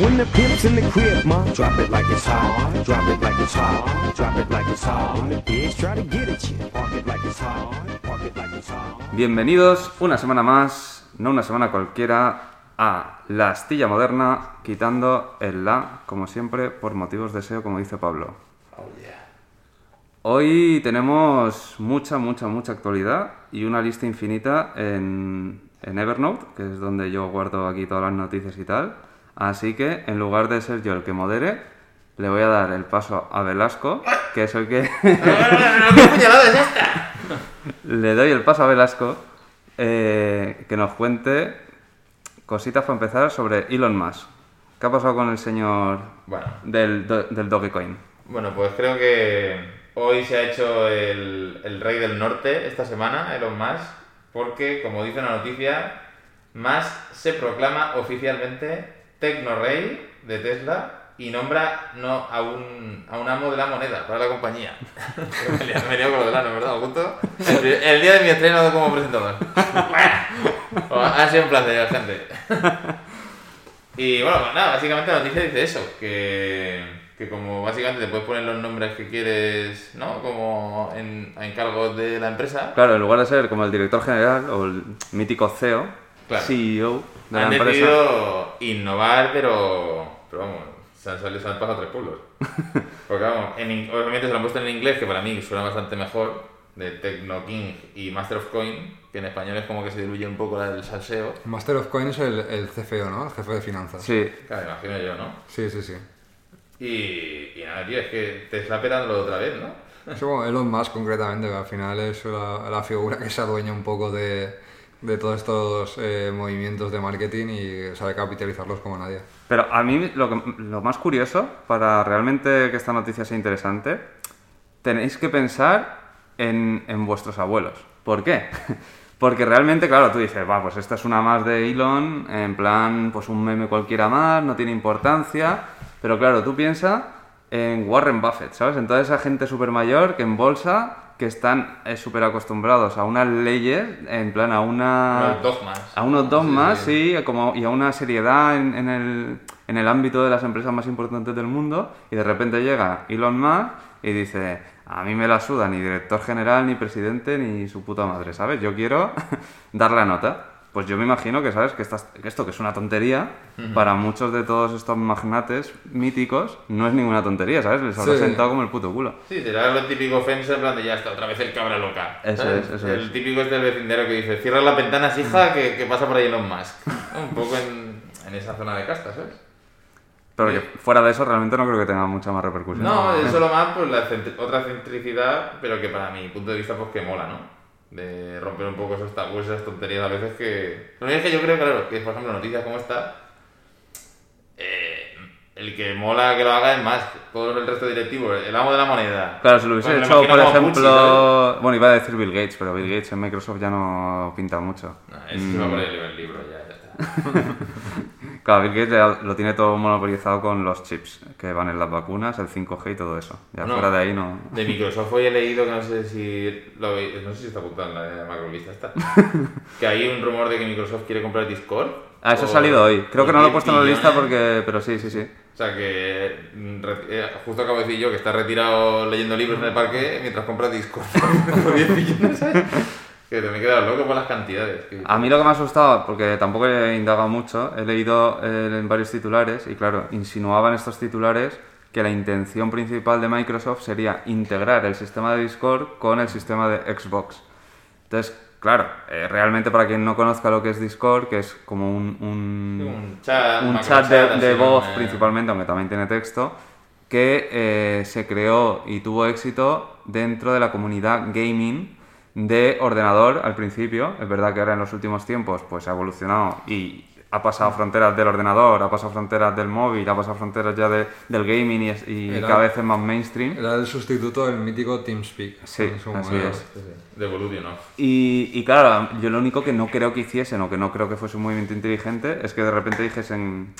When the pimp's in the crib, ma, drop it like it's hot. Drop it like it's hot. Drop it like it's hot. When the pigs try to get at you, park it like it's hot. Park it like it's hot. Bienvenidos una semana más, no una semana cualquiera, a La Astilla Moderna, quitando el la, como siempre, por motivos de SEO, como dice Pablo. Hoy tenemos mucha, mucha, mucha actualidad y una lista infinita en, en Evernote, que es donde yo guardo aquí todas las noticias y tal. Así que, en lugar de ser yo el que modere, le voy a dar el paso a Velasco, que es el que... ¿Qué puñalada es esta? Le doy el paso a Velasco eh, que nos cuente cositas para empezar sobre Elon Musk. ¿Qué ha pasado con el señor Bueno, del, do- del Dogecoin? bueno, pues creo que hoy se ha hecho el, el rey del norte esta semana, Elon Musk, porque, como dice la noticia, Musk se proclama oficialmente tecnorrey de Tesla y nombra no a un, a un amo de la moneda para la compañía. me he liado- me he liado con lo del ano, ¿verdad, Augusto? El, día de mi estreno como presentador. Ha sido un placer, gente. Y bueno, pues nada, básicamente la noticia dice eso, que, que como básicamente te puedes poner los nombres que quieres, ¿no? Como en, a encargos de la empresa, Claro, en lugar de ser como el director general o el mítico CEO, Claro. CEO de la han empresa. decidido innovar, pero, pero vamos, se han, salido, se han pasado tres pueblos. Porque vamos, en, in- obviamente se lo han puesto en inglés, que para mí suena bastante mejor, de Techno King y Master of Coin, que en español es como que se diluye un poco la- el salseo. Master of Coin es el, el CFO, ¿no? El jefe de finanzas. Sí, Claro, imagino yo, ¿no? sí, sí. sí. Y, y nada, tío, es que te está petándolo otra vez, ¿no? Bueno, Elon Musk concretamente, que al final es la, la figura que se adueña un poco de, de todos estos eh, movimientos de marketing y sabe capitalizarlos como nadie. pero a mí lo, más curioso, para realmente que esta noticia sea interesante, tenéis que pensar en, en vuestros abuelos. ¿Por qué? Porque realmente, claro, tú dices, va, pues esta es una más de Elon, en plan, pues un meme cualquiera más, no tiene importancia. Pero claro, tú piensas en Warren Buffett, ¿sabes? En toda esa gente súper mayor que en bolsa, que están eh, súper acostumbrados a unas leyes, en plan, a una... Unos dogmas. A unos dogmas, sí, como, y a una seriedad en, en el, en el ámbito de las empresas más importantes del mundo, y de repente llega Elon Musk y dice, a mí me la suda ni director general, ni presidente, ni su puta madre, ¿sabes? Yo quiero dar la nota. Pues yo me imagino que, ¿sabes? Que, estas- que esto, que es una tontería, para muchos de todos estos magnates míticos, no es ninguna tontería, ¿sabes? Les habrá Sí. sentado como el puto culo. Sí, será lo típico ofensa en plan de ya está, otra vez el cabra loca. Eso ¿sabes? es, eso El es. típico es del vecindario que dice, cierra las ventanas, hija, que, que pasa por ahí Elon Musk. Un poco en, en esa zona de casta, ¿sabes? Pero que fuera de eso realmente no creo que tenga mucha más repercusión. No, es solo más pues la centri- otra centricidad, pero que para mi punto de vista pues que mola, ¿no? De romper un poco esos tabúes, esas tonterías a veces que... Lo único es que yo creo, claro, que por ejemplo noticias como esta, eh, el que mola que lo haga es más, todo el resto directivo, el amo de la moneda. Claro, si lo hubiese hecho, por Pucci, ejemplo... bueno, iba a decir Bill Gates, pero Bill Gates en Microsoft ya no pinta mucho. No, eso se va a poner en el libro, ya, ya está. Claro, Bill Gates lo tiene todo monopolizado con los chips que van en las vacunas, el 5G y todo eso. Ya No. fuera de ahí no... De Microsoft hoy he leído que no sé si lo no sé si está apuntado en la macrolista esta. que hay un rumor de que Microsoft quiere comprar Discord. Ah, eso ha salido hoy. Creo que no lo he 10 puesto en la lista porque... Pero sí, sí, sí. O sea que mm, re- eh, justo acabo de decir yo que está retirado leyendo libros en el parque mientras compra Discord por 10 billones, ¿sabes? Que te me he quedado loco por las cantidades. que- A mí lo que me ha asustado, porque tampoco he indagado mucho, he leído eh, en varios titulares y claro, insinuaban estos titulares que la intención principal de Microsoft sería integrar el sistema de Discord con el sistema de Xbox. Entonces, claro, eh, realmente para quien no conozca lo que es Discord, que es como un, un- Un chat, un macro chat de, voz principalmente, aunque también tiene texto, que eh, se creó y tuvo éxito dentro de la comunidad gaming de ordenador al principio. Es verdad que ahora en los últimos tiempos pues ha evolucionado y ha pasado fronteras del ordenador, ha pasado fronteras del móvil, ha pasado fronteras ya de- del gaming y, es- y Era- cada vez es más mainstream. Era el sustituto del mítico TeamSpeak. Sí, así es. De. Y, y claro, yo lo único que no creo que hiciesen o que no creo que fuese un movimiento inteligente es que de repente dijesen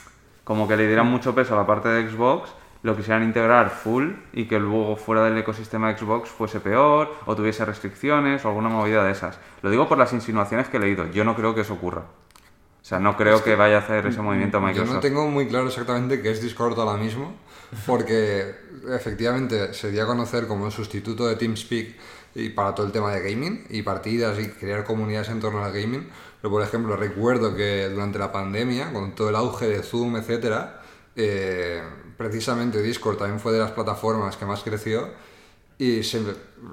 como que le dieran mucho peso a la parte de Xbox, lo quisieran integrar full y que luego fuera del ecosistema Xbox fuese peor o tuviese restricciones o alguna movida de esas. Lo digo por las insinuaciones que he leído. Yo no creo que eso ocurra. O sea, no creo que vaya a hacer ese movimiento Yo Microsoft. no tengo muy claro exactamente qué es Discord ahora mismo, porque efectivamente se dio a conocer como el sustituto de TeamSpeak y para todo el tema de gaming y partidas y crear comunidades en torno al gaming. Pero por ejemplo, recuerdo que durante la pandemia, con todo el auge de Zoom, etcétera, eh, precisamente Discord también fue de las plataformas que más creció y se-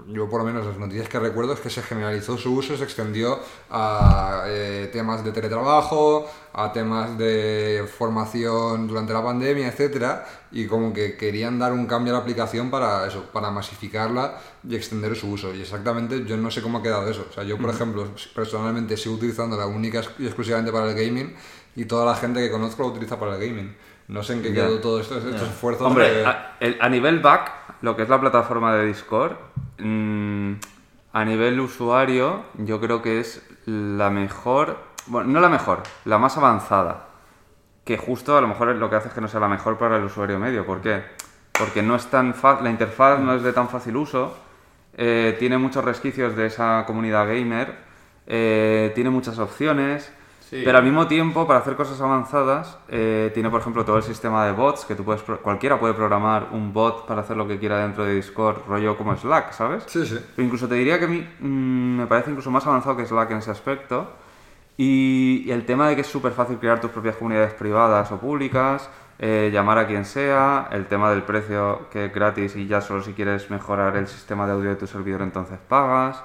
yo por lo menos las noticias que recuerdo es que se generalizó su uso, se extendió a eh, temas de teletrabajo, a temas de formación durante la pandemia, etcétera, y como que querían dar un cambio a la aplicación para eso, para masificarla y extender su uso. Y exactamente yo no sé cómo ha quedado eso. O sea, yo por ejemplo personalmente sigo utilizándola única y exclusivamente para el gaming y toda la gente que conozco lo utiliza para el gaming. No sé en qué quedó todo esto, estos esfuerzos. Hombre, de- a, el- a nivel back, lo que es la plataforma de Discord, mm, a nivel usuario, yo creo que es la mejor, bueno, no la mejor, la más avanzada. Que justo a lo mejor lo que hace es que no sea la mejor para el usuario medio. ¿Por qué? Porque no es tan fa- la interfaz no es de tan fácil uso, eh, tiene muchos resquicios de esa comunidad gamer, eh, tiene muchas opciones, Sí. pero al mismo tiempo, para hacer cosas avanzadas, eh, tiene, por ejemplo, todo el sistema de bots, que tú puedes, cualquiera puede programar un bot para hacer lo que quiera dentro de Discord, rollo como Slack, ¿sabes? Sí, sí. Pero incluso te diría que a mí mm, me parece incluso más avanzado que Slack en ese aspecto. Y, y el tema de que es súper fácil crear tus propias comunidades privadas o públicas, eh, llamar a quien sea, el tema del precio que es gratis y ya solo si quieres mejorar el sistema de audio de tu servidor entonces pagas.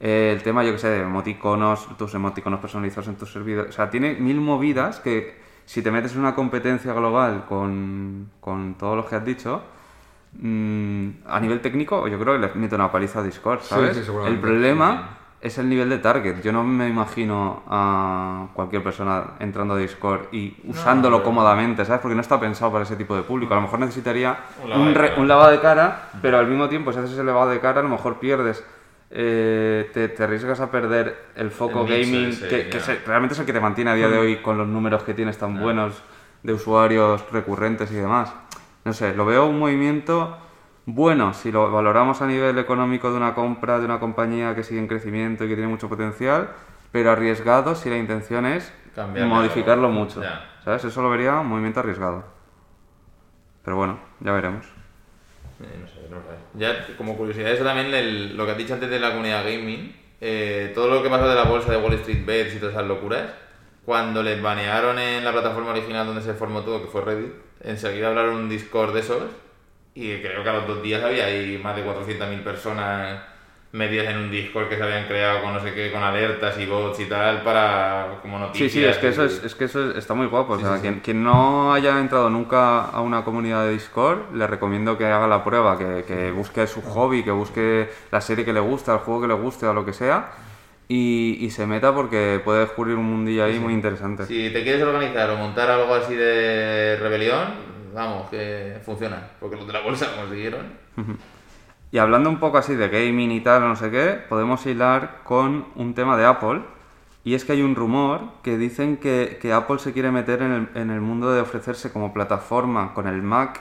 Eh, el tema, yo que sé, de emoticonos, tus emoticonos personalizados en tu servidor. O sea, tiene mil movidas que si te metes en una competencia global con, con todos los que has dicho, mm, a nivel técnico, yo creo que le mete una paliza a Discord, ¿sabes? sí, seguramente. el problema es el nivel de target. Yo no me imagino a cualquier persona entrando a Discord y usándolo pero- cómodamente, ¿sabes? Porque no está pensado para ese tipo de público. A lo mejor necesitaría Un lavado un, de re- cara. un lavado de cara, pero al mismo tiempo, si haces ese lavado de cara, a lo mejor pierdes. Eh, te, te arriesgas a perder el foco El gaming, ese, que, que se- realmente es el que te mantiene a día de hoy con los números que tienes tan buenos de usuarios recurrentes y demás. No sé, lo veo un movimiento bueno si lo valoramos a nivel económico de una compra de una compañía que sigue en crecimiento y que tiene mucho potencial, pero arriesgado si la intención es modificarlo mucho. Ya. ¿Sabes? Eso lo vería un movimiento arriesgado. Pero bueno, ya veremos. Eh, no sé, no sé. Ya como curiosidad, eso también, el- lo que has dicho antes de la comunidad gaming, eh, todo lo que pasó de la bolsa de Wall Street Bets y todas esas locuras, cuando les banearon en la plataforma original donde se formó todo, que fue Reddit, enseguida hablaron un Discord de esos y creo que a los dos días había ahí más de 400.000 personas metidas en un Discord que se habían creado con no sé qué, con alertas y bots y tal para como Sí, noticias. sí, es que eso, es, es que eso está muy guapo. O Sí, sea, sí, sí. Quien, quien no haya entrado nunca a una comunidad de Discord, le recomiendo que haga la prueba, que, que busque su hobby, que busque la serie que le gusta, el juego que le guste o lo que sea, y, y se meta porque puede descubrir un mundillo ahí muy interesante. Si te quieres organizar o montar algo así de rebelión, vamos, que funciona. Porque los de la bolsa lo consiguieron. Y hablando un poco así de gaming y tal, no sé qué, podemos hilar con un tema de Apple. Y es que hay un rumor que dicen que, que Apple se quiere meter en el, en el mundo de ofrecerse como plataforma con el Mac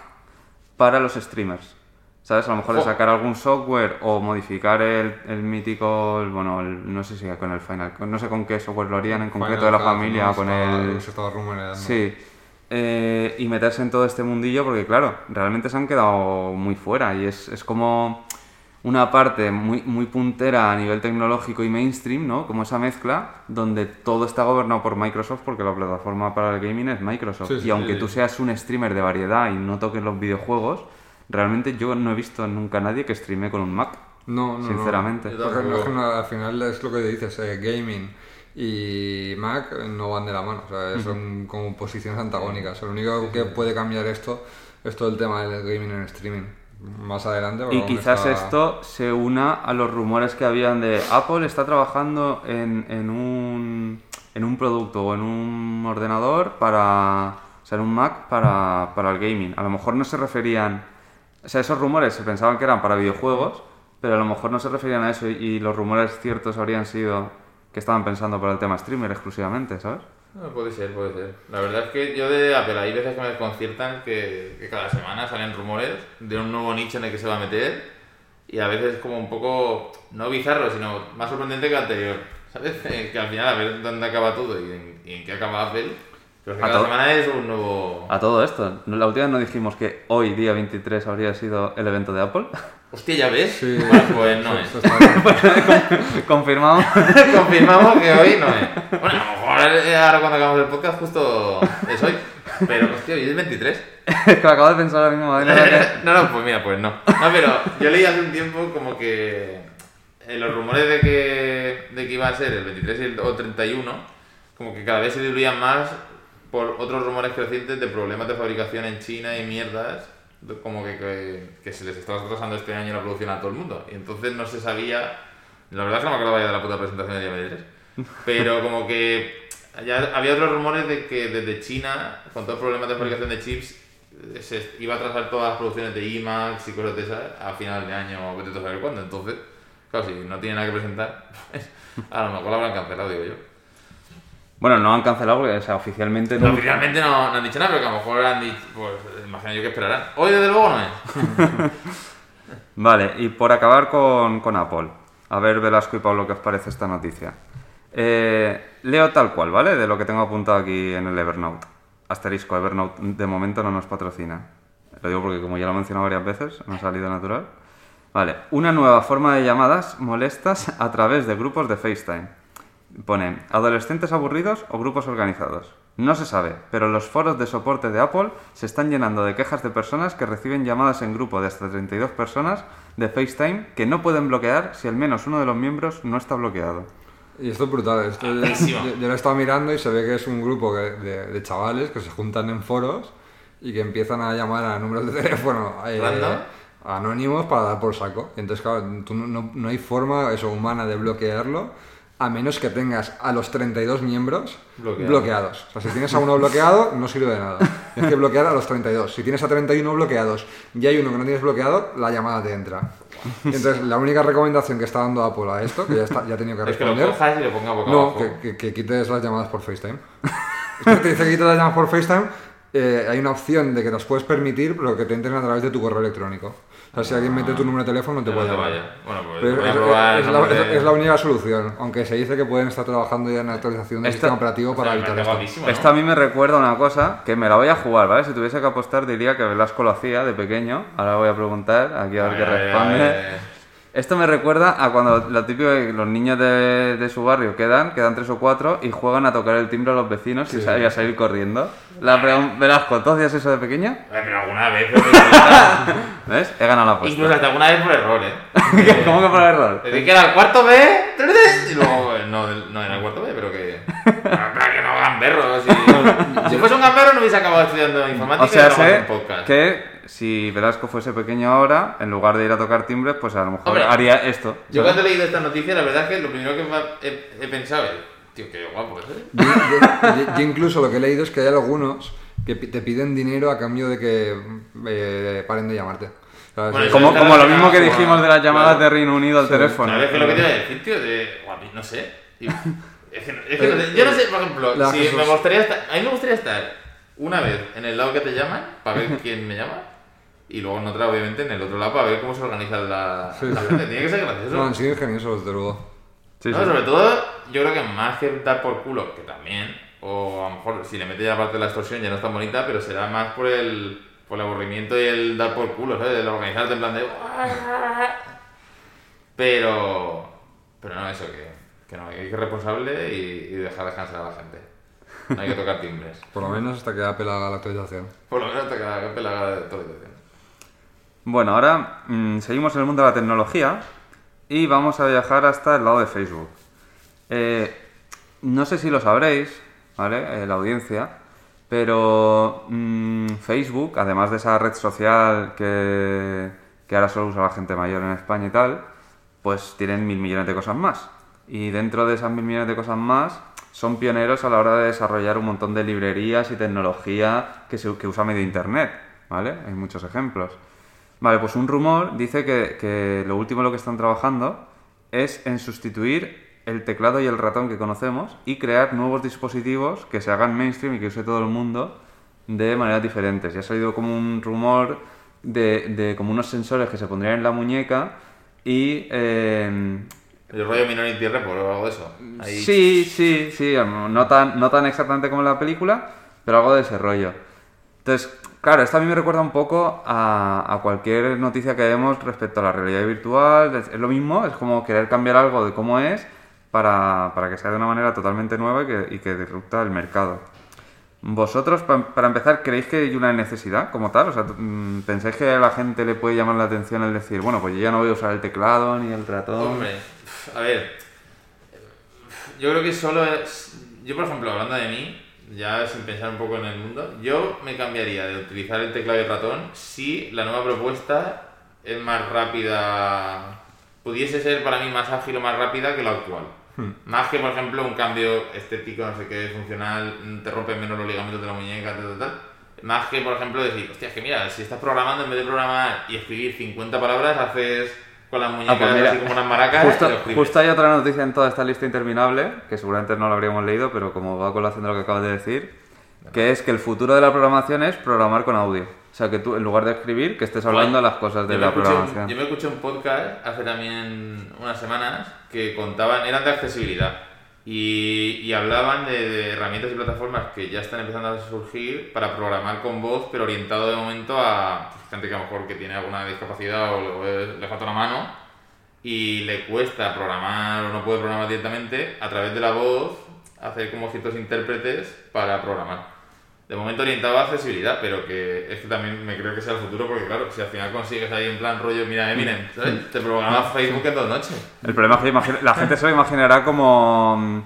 para los streamers. ¿Sabes? A lo mejor de sacar algún software o modificar el, el mítico, el- bueno, no sé si con el Final, no sé con qué software lo harían en concreto de la Final Cut, familia ¿no? con Estaba- el... Se estaba rumoreando. Sí. Eh, y meterse en todo este mundillo porque, claro, realmente se han quedado muy fuera y es, es como una parte muy, muy puntera a nivel tecnológico y mainstream, ¿no? Como esa mezcla donde todo está gobernado por Microsoft porque la plataforma para el gaming es Microsoft. Sí, sí, y aunque sí. tú seas un streamer de variedad y no toques los videojuegos, realmente yo no he visto nunca a nadie que streame con un Mac. No, no. Sinceramente. Porque no no- al final es lo que dices, eh, gaming y Mac no van de la mano, o sea, son como posiciones antagónicas. Lo único que puede cambiar esto es todo el tema del gaming en streaming. Más adelante. Y quizás está- esto se una a los rumores que habían de Apple está trabajando en, en un, en un producto o en un ordenador para, o sea, en un Mac para, para el gaming. A lo mejor no se referían, o sea, esos rumores se pensaban que eran para videojuegos, pero a lo mejor no se referían a eso y, y los rumores ciertos habrían sido que estaban pensando para el tema streamer exclusivamente, ¿sabes? No, puede ser, puede ser. La verdad es que yo de Apple hay veces que me desconciertan que, que cada semana salen rumores de un nuevo nicho en el que se va a meter y a veces como un poco, no bizarro, sino más sorprendente que el anterior. ¿sabes? Que al final a ver dónde acaba todo y en, y en qué acaba Apple. Pero A cada todo- semana es un nuevo... A todo esto, la última vez no dijimos que hoy, día 23, habría sido el evento de Apple. Hostia, ¿ya ves? Sí. Bueno, pues no es. Confirmamos. Confirmamos que hoy no es. Bueno, a lo mejor eh, ahora cuando acabamos el podcast justo es hoy. Pero, hostia, hoy es 23. Es que lo acabo de pensar ahora mismo. No no, no, pues mira, pues no. No, pero yo leí hace un tiempo como que eh, los rumores de que, de que iba a ser el 23 y el, o 31, como que cada vez se diluían más por otros rumores crecientes de problemas de fabricación en China y mierdas, de- como que, que, que se les estaba atrasando este año la producción a todo el mundo. Y entonces no se sabía, la verdad es que no me acordaba ya de la puta presentación día 23, pero como que ya había otros rumores de que desde China, con todos los problemas de fabricación de chips, eh, se iba a atrasar todas las producciones de IMAX y cosas de esas a final de año o vete a saber cuándo. Entonces, claro, si no tiene nada que presentar, a lo mejor la habrán cancelado, digo yo. Bueno, no han cancelado porque o sea, oficialmente No, no. oficialmente no, no han dicho nada, pero que a lo mejor han dicho, pues imagino yo que esperarán. Hoy desde luego no es. Vale, y por acabar con, con Apple. A ver, Velasco y Pablo, ¿qué os parece esta noticia? Eh, leo tal cual, ¿vale? De lo que tengo apuntado aquí en el Evernote. Asterisco, Evernote de momento no nos patrocina. Lo digo porque como ya lo he mencionado varias veces, no ha salido natural. Vale, una nueva forma de llamadas molestas a través de grupos de FaceTime. Pone, adolescentes aburridos o grupos organizados. No se sabe, pero los foros de soporte de Apple se están llenando de quejas de personas que reciben llamadas en grupo de hasta 32 personas de FaceTime que no pueden bloquear si al menos uno de los miembros no está bloqueado. Y esto es brutal. Esto yo, yo lo he estado mirando y se ve que es un grupo que- de, de chavales que se juntan en foros y que empiezan a llamar a números de teléfono eh, anónimos para dar por saco. Entonces, claro, tú no, no- no hay forma eso, humana de bloquearlo a menos que tengas a los 32 miembros Bloqueados. bloqueados. O sea, si tienes a uno bloqueado, no sirve de nada. Tienes que bloquear a los 32. Si tienes a 31 bloqueados y hay uno que no tienes bloqueado, la llamada te entra. Entonces, la única recomendación que está dando Apple a esto, que ya, está, ya ha tenido que Es que lo responder, cojas y ponga boca no, abajo. que, que- que quites las llamadas por FaceTime. Te dice que quites las llamadas por FaceTime. eh, hay una opción de que las puedes permitir, pero que te entren a través de tu correo electrónico. O sea, si alguien mete tu número de teléfono, no te no puede llamar. Bueno, pues Pero es, la, es- única solución, aunque se dice que pueden estar trabajando ya en la actualización del Esto- sistema operativo para evitar esto. ¿no? Esto a mí me recuerda una cosa que me la voy a jugar, ¿vale? Si tuviese que apostar diría que Velasco lo hacía de pequeño. Ahora voy a preguntar, aquí a ver qué responde. ver. Esto me recuerda a cuando lo típico que los niños de, de su barrio quedan, quedan tres o cuatro y juegan a tocar el timbre a los vecinos y, sa- y a salir corriendo. La Velasco, ¿tú hacías eso de pequeño? Ay, Pero alguna vez, pero incluso ¿Ves? He ganado la apuesta. hasta alguna vez por error, ¿eh? ¿Cómo que por error? Te dije que era el cuarto B, y luego eh, no, no era el cuarto B, pero que. Para que no gamberros. Y... Si fuese un gamberro, no hubiese acabado estudiando informática O sea, y sé un podcast. que si Velasco fuese pequeño ahora, en lugar de ir a tocar timbres, pues a lo mejor Hombre, haría esto. Yo cuando he leído esta noticia, la verdad es que lo primero que me ha- he, he pensado es, tío, qué guapo es, ¿eh? Yo, yo- incluso lo que he leído es que hay algunos que te piden dinero a cambio de que eh, paren de llamarte. Como, lo mismo que dijimos de las llamadas claro. de Reino Unido al teléfono. ¿Sabes qué es lo que te iba a decir, tío? De, guapi, no sé. tío. Es que, es que no sé. Yo no sé, por ejemplo, La si Jesús. me gustaría estar, a mí me gustaría estar una vez en el lado que te llaman, para ver quién me llama, y luego en otra, obviamente, en el otro lado, para ver cómo se organiza la, Sí, la sí. gente. Tiene que ser gracioso. No, han sido ingeniosos, desde luego. Sí, No, sobre todo, yo creo que más que dar por culo, que también, o a lo mejor si le metes ya la parte de la extorsión ya no es tan bonita, pero será más por el, por el aburrimiento y el dar por culo, ¿sabes? El organizarte en plan de... Pero... Pero no, eso, que, que no, hay que ser responsable y, y dejar descansar a la gente. No hay que tocar timbres. Por lo menos hasta que Apple haga la actualización. Por lo menos hasta que la que la actualización. Bueno, ahora mm, seguimos en el mundo de la tecnología y vamos a viajar hasta el lado de Facebook. Eh, no sé si lo sabréis, ¿vale? Eh, la audiencia, pero mm, Facebook, además de esa red social que, ahora solo usa la gente mayor en España y tal, pues tienen mil millones de cosas más. Y dentro de esas mil millones de cosas más, son pioneros a la hora de desarrollar un montón de librerías y tecnología que, se, que usa medio Internet, ¿vale? Hay muchos ejemplos. Vale, pues un rumor dice que, que lo último en lo que están trabajando es en sustituir el teclado y el ratón que conocemos y crear nuevos dispositivos que se hagan mainstream y que use todo el mundo de maneras diferentes. Ya ha salido como un rumor de, de como unos sensores que se pondrían en la muñeca y eh, El rollo Minority Report o algo de eso. Ahí- Sí, sí, sí, no tan, no tan exactamente como en la película, pero algo de ese rollo. Entonces, claro, esto a mí me recuerda un poco a, a cualquier noticia que vemos respecto a la realidad virtual. Es, es lo mismo, es como querer cambiar algo de cómo es para, para que sea de una manera totalmente nueva y que, y que disrupta el mercado. ¿Vosotros, pa- para empezar, creéis que hay una necesidad como tal? O sea, mm, ¿pensáis que a la gente le puede llamar la atención el decir, bueno, pues yo ya no voy a usar el teclado ni el ratón? Hombre, a ver. Yo creo que solo es. Yo, por ejemplo, hablando de mí, ya sin pensar un poco en el mundo, yo me cambiaría de utilizar el teclado y el ratón si la nueva propuesta es más rápida. Pudiese ser para mí más ágil o más rápida que la actual. Más que, por ejemplo, un cambio estético, no sé qué, funcional, te rompen menos los ligamentos de la muñeca, tal, tal, tal. Más que, por ejemplo, decir, hostia, es que mira, si estás programando, en vez de programar y escribir 50 palabras, haces con las muñecas Ah, pues mira, así como unas maracas Justo, justo hay otra noticia en toda esta lista interminable, que seguramente no la habríamos leído, pero como va a colación de lo que acabas de decir, que es que el futuro de la programación es programar con audio. O sea, que tú, en lugar de escribir, que estés hablando de las cosas de la escuché programación. yo me escuché un podcast hace también unas semanas que contaban, eran de accesibilidad y, y hablaban de, herramientas y plataformas que ya están empezando a surgir para programar con voz, pero orientado de momento a pues, gente que a lo mejor que tiene alguna discapacidad o, le- le falta una mano y le cuesta programar o no puede programar directamente, a través de la voz hacer como ciertos intérpretes para programar. De momento orientado a accesibilidad, pero que es que también me creo que sea el futuro, porque claro, si al final consigues ahí en plan rollo, mira Eminem, ¿sabes? Te programa Facebook en dos noches. El problema es que imagina- la gente se lo imaginará como... mm,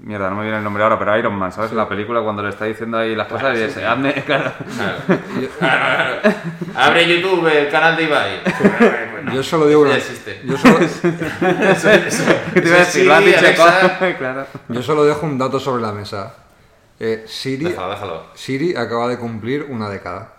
Mierda, no me viene el nombre ahora, pero Iron Man, ¿sabes? En la película cuando le está diciendo ahí las cosas y dice, hazme... Claro. Claro. Claro, claro. Abre YouTube, el canal de Ibai. Yo solo digo una. existe. Yo solo, yo solo dejo un dato sobre la mesa. Eh, Siri, Déjalo, déjalo. Siri acaba de cumplir una década.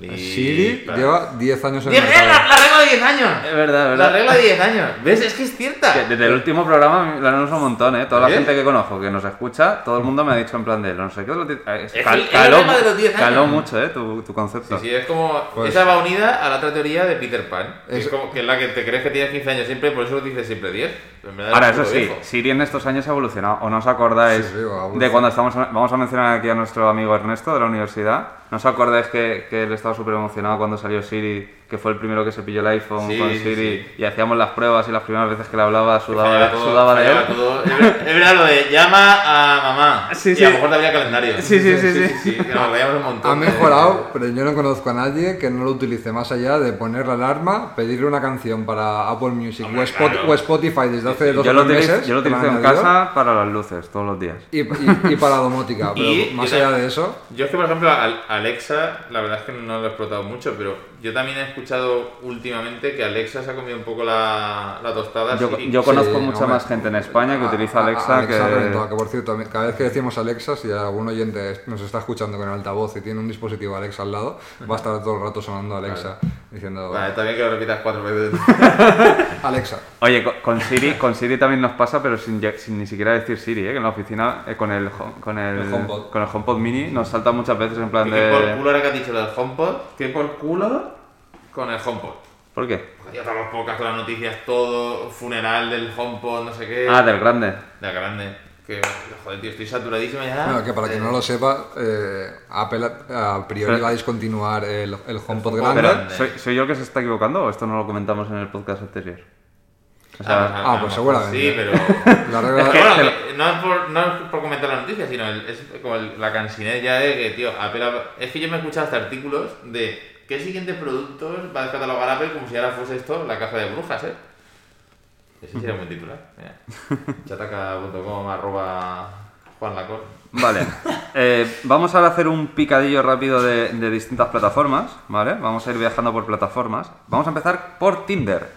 Siri Flipa. lleva 10 años en el ¡Diez- eh, la, la regla de 10 años! Es verdad, es La verdad. regla de 10 años. ¿Ves? Es que es cierta. Que Desde el último programa la han usado un montón, ¿eh? Toda la ¿Eh? gente que conozco que nos escucha, todo el mundo me ha dicho en plan de no sé qué. diez- eh, Es cal- el- caló, el tema de los diez caló años. mucho, ¿eh? Tu, tu concepto. Sí, sí, es como. Pues- esa va unida a la otra teoría de Peter Pan. Que es, Es- como que es la que te crees que tienes 15 años siempre, por eso dices siempre 10. pero en verdad Ahora, eso sí, viejo. Siri en estos años ha evolucionado. ¿O no os acordáis Sí, sí, de cuando estamos... Vamos a mencionar aquí a nuestro amigo Ernesto de la universidad. ¿No os acordáis que, que él estaba súper emocionado cuando salió Siri, que fue el primero que se pilló el iPhone Sí, con sí, Siri sí. y hacíamos las pruebas y las primeras veces que le hablaba sudaba, todo, sudaba de él? todo. Es ver- es verdad lo de llama a mamá. Sí, y sí. a lo mejor te había calendario. Sí, sí, sí, sí. que nos veíamos un montón. Ha mejorado, pero yo no conozco a nadie que no lo utilice más allá de poner la alarma, pedirle una canción para Apple Music Hombre, o, Spot- claro. o Spotify desde hace dos Yo lo utilizo, meses. yo lo utilizo en añadido, casa para las luces, todos los días. Y, y- y para domótica, pero Y más allá de eso, Yo es que, por ejemplo, al- Alexa, la verdad es que no lo he explotado mucho, pero yo también he escuchado últimamente que Alexa se ha comido un poco la, la tostada. Yo, Siri. yo conozco Sí, mucha hombre. más gente en España que a- utiliza a- a- Alexa, Alexa que... reventó, que por cierto, cada vez que decimos Alexa, si algún oyente nos está escuchando con el altavoz y tiene un dispositivo Alexa al lado, va a estar todo el rato sonando Alexa, diciendo Vale, está bien que lo repitas cuatro veces. Alexa. Oye, con, con Siri, con Siri también nos pasa, pero sin, ni siquiera decir Siri, ¿eh? que en la oficina eh, con, el, home- con, el, El HomePod. con el HomePod mini nos salta muchas veces en plan ¿Qué por de... culo ahora que has dicho lo del HomePod? ¿Qué por culo con el HomePod? ¿Por qué? Ya todas las pocas, todas las noticias, todo, funeral del HomePod, no sé qué. Ah, del grande. De la grande. Que, joder, tío, estoy saturadísimo ya. Bueno, que para quien no lo sepa, eh, Apple a, a priori Pero- va a discontinuar el, el HomePod grande. Pero, grande. ¿soy, ¿soy yo el que se está equivocando o esto no lo comentamos en el podcast anterior? O Ah, sea, pues, a- ah, a pues seguramente. Sí, pero. La regla, Es que, bueno, no, es por, no es por comentar la noticia, sino el- es como el- la cansinez ya de que, tío, Apple. Es que yo me he escuchado hasta artículos de qué siguientes productos va a descatalogar Apple como si ahora fuese esto la caza de brujas, ¿eh? Ese sería un buen titular. Chataca.com arroba Juan Lacor. Vale. Eh, vamos ahora a hacer un picadillo rápido de, de distintas plataformas, ¿vale? Vamos a ir viajando por plataformas. Vamos a empezar por Tinder,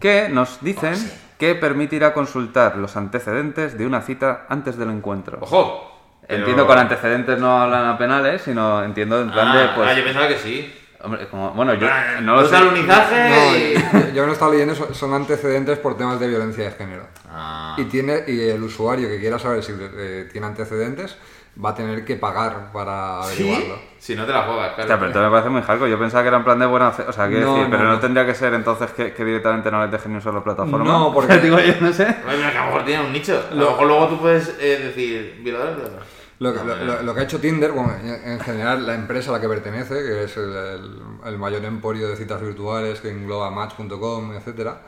que nos dicen que permitirá consultar los antecedentes de una cita antes del encuentro. ¡Ojo! Entiendo que con antecedentes no hablan a penales, sino entiendo en plan ah, de, pues... ah, yo pensaba que sí. Hombre, como, bueno, yo Ah, no lo sé. alunizaje no, y- yo- yo no estaba leyendo, son- son antecedentes por temas de violencia de género. Ah. Y, tiene, y el usuario que quiera saber si eh, tiene antecedentes va a tener que pagar para averiguarlo. Si no te la juegas, claro. Hostia, pero entonces me parece muy hardcore. Yo pensaba que era en plan de buena fe. O sea, quiero No, decir, pero no, tendría que ser entonces que, que directamente no les dejen ni usar la plataforma. No, porque- Digo, yo no sé. Que a lo mejor tiene un nicho. A lo Lo- mejor luego tú puedes eh, decir, violador, violador. Lo, que- lo- no, lo- lo que ha hecho Tinder, bueno, en, en general la empresa a la que pertenece, que es el, el- el mayor emporio de citas virtuales que engloba Match.com, etcétera,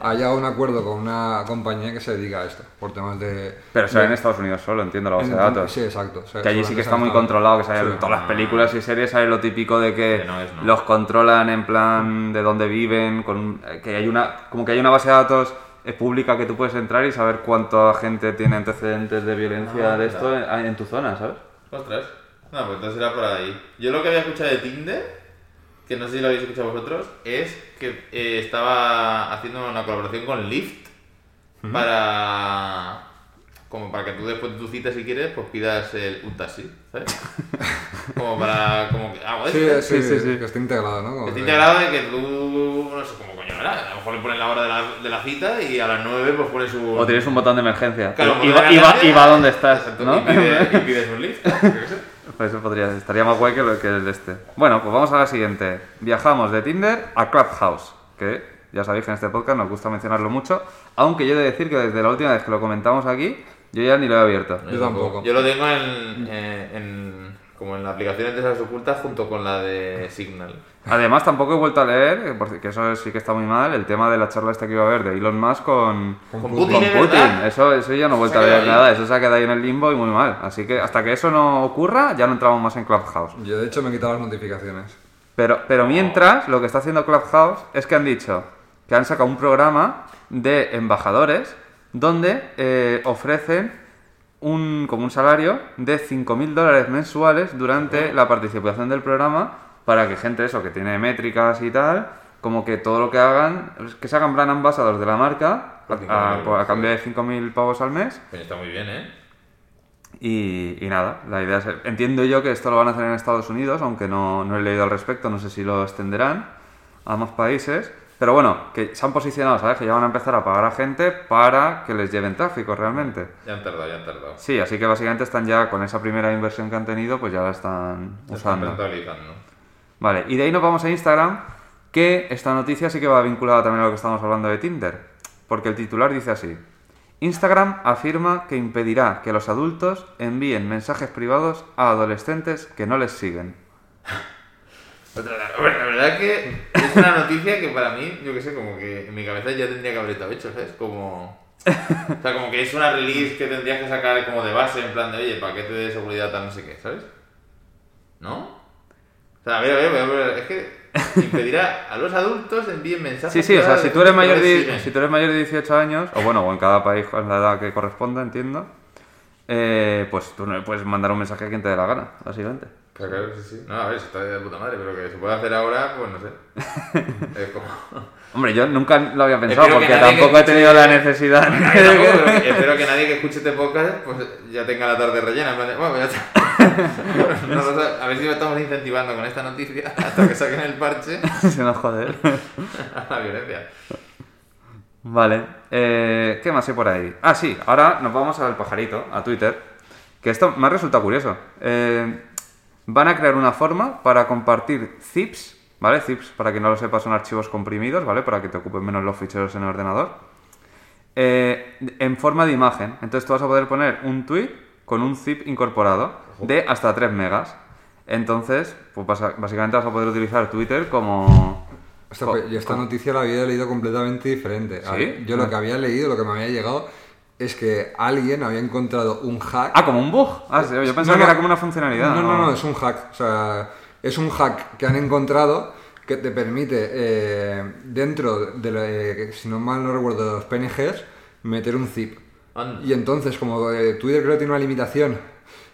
ha llegado a un acuerdo con una compañía que se dedica a esto, por temas de... Pero será de- en Estados Unidos solo, entiendo la base de datos. Sí, exacto. Que allí sí que está muy controlado, que sale Sí. todas las películas y series hay lo típico de que Que no es, no. los controlan en plan de dónde viven, con, eh, que hay una, como que hay una base de datos pública que tú puedes entrar y saber cuánta gente tiene antecedentes de violencia Ah, de esto claro. en, en tu zona, ¿sabes? Ostras. No, pues entonces era por ahí. Yo lo que había escuchado de Tinder, que no sé si lo habéis escuchado vosotros, es que eh, estaba haciendo una colaboración con Lyft para. Como para que tú después de tu cita, si quieres, pues pidas el, un taxi, ¿sabes? como para. Como que. Ah, Sí, bueno, sí, Sí, sí, sí, sí. que está integrado, ¿no? Como Está que- integrado de que tú. No sé cómo coño era. A lo mejor le pones la hora de la, de la cita y a las 9 pues pones su. O tienes un botón de emergencia. Claro, y, va, y va- y va donde estás, Exacto, ¿no? Y pides, y pides un lift. Pues eso podría, estaría más guay que, lo, que el de este. Bueno, pues vamos a la siguiente. Viajamos de Tinder a Clubhouse, que ya sabéis que en este podcast nos gusta mencionarlo mucho, aunque yo he de decir que desde la última vez que lo comentamos aquí, yo ya ni lo he abierto. Yo tampoco. Yo lo tengo en, eh, en- como en la aplicación de esas ocultas junto con la de Signal. Además, tampoco he vuelto a leer, eh, que eso sí que está muy mal, el tema de la charla esta que iba a haber de Elon Musk con, Con Con Putin. Putin. Eso, eso ya no he vuelto a leer nada, eso se ha quedado ahí en el limbo y muy mal. Así que hasta que eso no ocurra, ya no entramos más en Clubhouse. Yo de hecho me he quitado las notificaciones. Pero, pero mientras, lo que está haciendo Clubhouse es que han dicho que han sacado un programa de embajadores donde eh, ofrecen un, como un salario de 5.000 dólares mensuales durante la participación del programa para que gente eso, que tiene métricas y tal, como que todo lo que hagan, que se hagan plan ambasadores de la marca a, 5.000 a- euros, a cambio de 5.000 pavos al mes. Está muy bien, ¿eh? Y, y nada, la idea es... Entiendo yo que esto lo van a hacer en Estados Unidos, aunque no, no he leído al respecto, no sé si lo extenderán a más países. Pero bueno, que se han posicionado, ¿sabes? Que ya van a empezar a pagar a gente para que les lleven tráfico realmente. Ya han tardado, ya han tardado. Sí, así que básicamente están ya con esa primera inversión que han tenido, pues ya la están Se están usando. rentabilizando. Vale, y de ahí nos vamos a Instagram, que esta noticia sí que va vinculada también a lo que estamos hablando de Tinder, porque el titular dice así. Instagram afirma que impedirá que los adultos envíen mensajes privados a adolescentes que no les siguen. La verdad es que es una noticia que para mí, yo qué sé, como que en mi cabeza ya tendría que haber estado hecho, ¿sabes? Como... O sea, como que es una release que tendrías que sacar como de base, en plan de, oye, paquete de seguridad tal, no sé qué, ¿sabes? ¿No? O sea, a ver, a ver, a ver, es que impedirá a los adultos envíen mensajes. Sí, sí, o sea, si tú eres que mayor de, si tú eres mayor de 18 años, o bueno, o en cada país con la edad que corresponda, entiendo, eh, pues tú no le puedes mandar un mensaje a quien te dé la gana, básicamente. Claro, claro, sí, sí. No, a ver, está de puta madre, pero que se puede hacer ahora, pues no sé. Es como... Hombre, yo nunca lo había pensado Espero porque tampoco he tenido la necesidad. Bueno, tampoco, pero espero que nadie que escuche este podcast pues ya tenga la tarde rellena. Bueno, ya está. No lo sé, a ver si lo estamos incentivando con esta noticia hasta que saquen el parche Se nos joder. a la violencia. Vale, eh, ¿qué más hay por ahí? Ah, sí, ahora nos vamos al pajarito, a Twitter, que esto me ha resultado curioso. Eh, van a crear una forma para compartir zips, ¿vale? Zips, para que no lo sepa, son archivos comprimidos, ¿vale? Para que te ocupen menos los ficheros en el ordenador. Eh, en forma de imagen. Entonces tú vas a poder poner un tweet con un zip incorporado de hasta 3 megas. Entonces, pues básicamente vas a poder utilizar Twitter como... Pues, yo esta noticia la había leído completamente diferente. ¿Sí? ver, Yo lo que había leído, lo que me había llegado, es que alguien había encontrado un hack. Ah, como un bug. Ah, sí, yo pensaba No, que no. era como una funcionalidad. No, no, no, es un hack. O sea, es un hack que han encontrado que te permite, eh, dentro de, la- eh, si no mal no recuerdo, de los PNGs, meter un zip. Y entonces, como eh, Twitter creo que tiene una limitación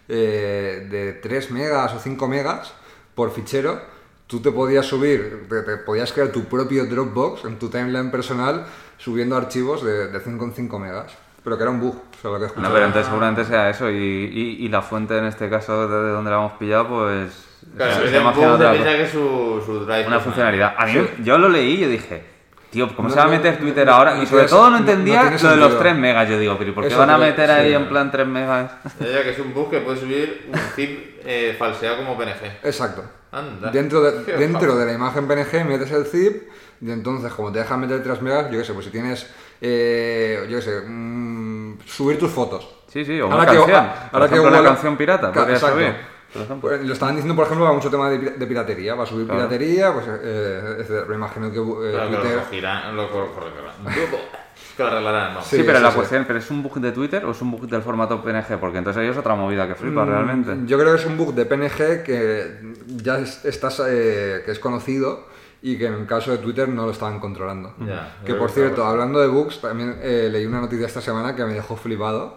eh, de 3 megas o 5 megas por fichero, tú te podías subir, te, te podías crear tu propio Dropbox en tu timeline personal subiendo archivos de, de 5 en 5 megas. Pero que era un bug, o sea, lo que he No, pero entonces seguramente sea eso. Y, y- y la fuente en este caso de donde la hemos pillado, pues. Claro, en se vez de un otra que es su, su drive. Una funcionalidad. A mí, yo lo leí y yo dije. tío, ¿cómo No, se va a meter Twitter no, ahora? y sobre todo no entendía lo de los sentido. 3 megas. Yo digo, pero ¿por qué Eso, van a meter ahí sí. en plan 3 megas? Ya, que es un bug que puede subir un zip eh, falseado como PNG. Exacto. Anda. Dentro de, dentro de la imagen PNG metes el zip y entonces como te dejan meter 3 megas, yo qué sé, pues si tienes, eh, yo qué sé, mm, subir tus fotos. Sí, sí, o Ahora una que- canción. ahora Por que ejemplo, una Google- canción pirata, Claro, podría exacto. subir. por ejemplo. Pues lo estaban diciendo, por ejemplo, para mucho tema de, pi- de piratería. Va a subir Claro. piratería, pues eh, me imagino que eh, Claro que Twitter... lo corregirán, lo cor- corregirán. Que lo arreglarán, no. Sí, Sí, pero sí, la sí. cuestión, ¿pero es un bug de Twitter o es un bug del formato PNG? Porque entonces ahí es otra movida que Mm, flipa realmente. Yo creo que es un bug de PNG que ya es, estás, eh, que es conocido y que en el caso de Twitter no lo estaban controlando. Ya, que por cierto, hablando de bugs, también eh, leí una noticia esta semana que me dejó flipado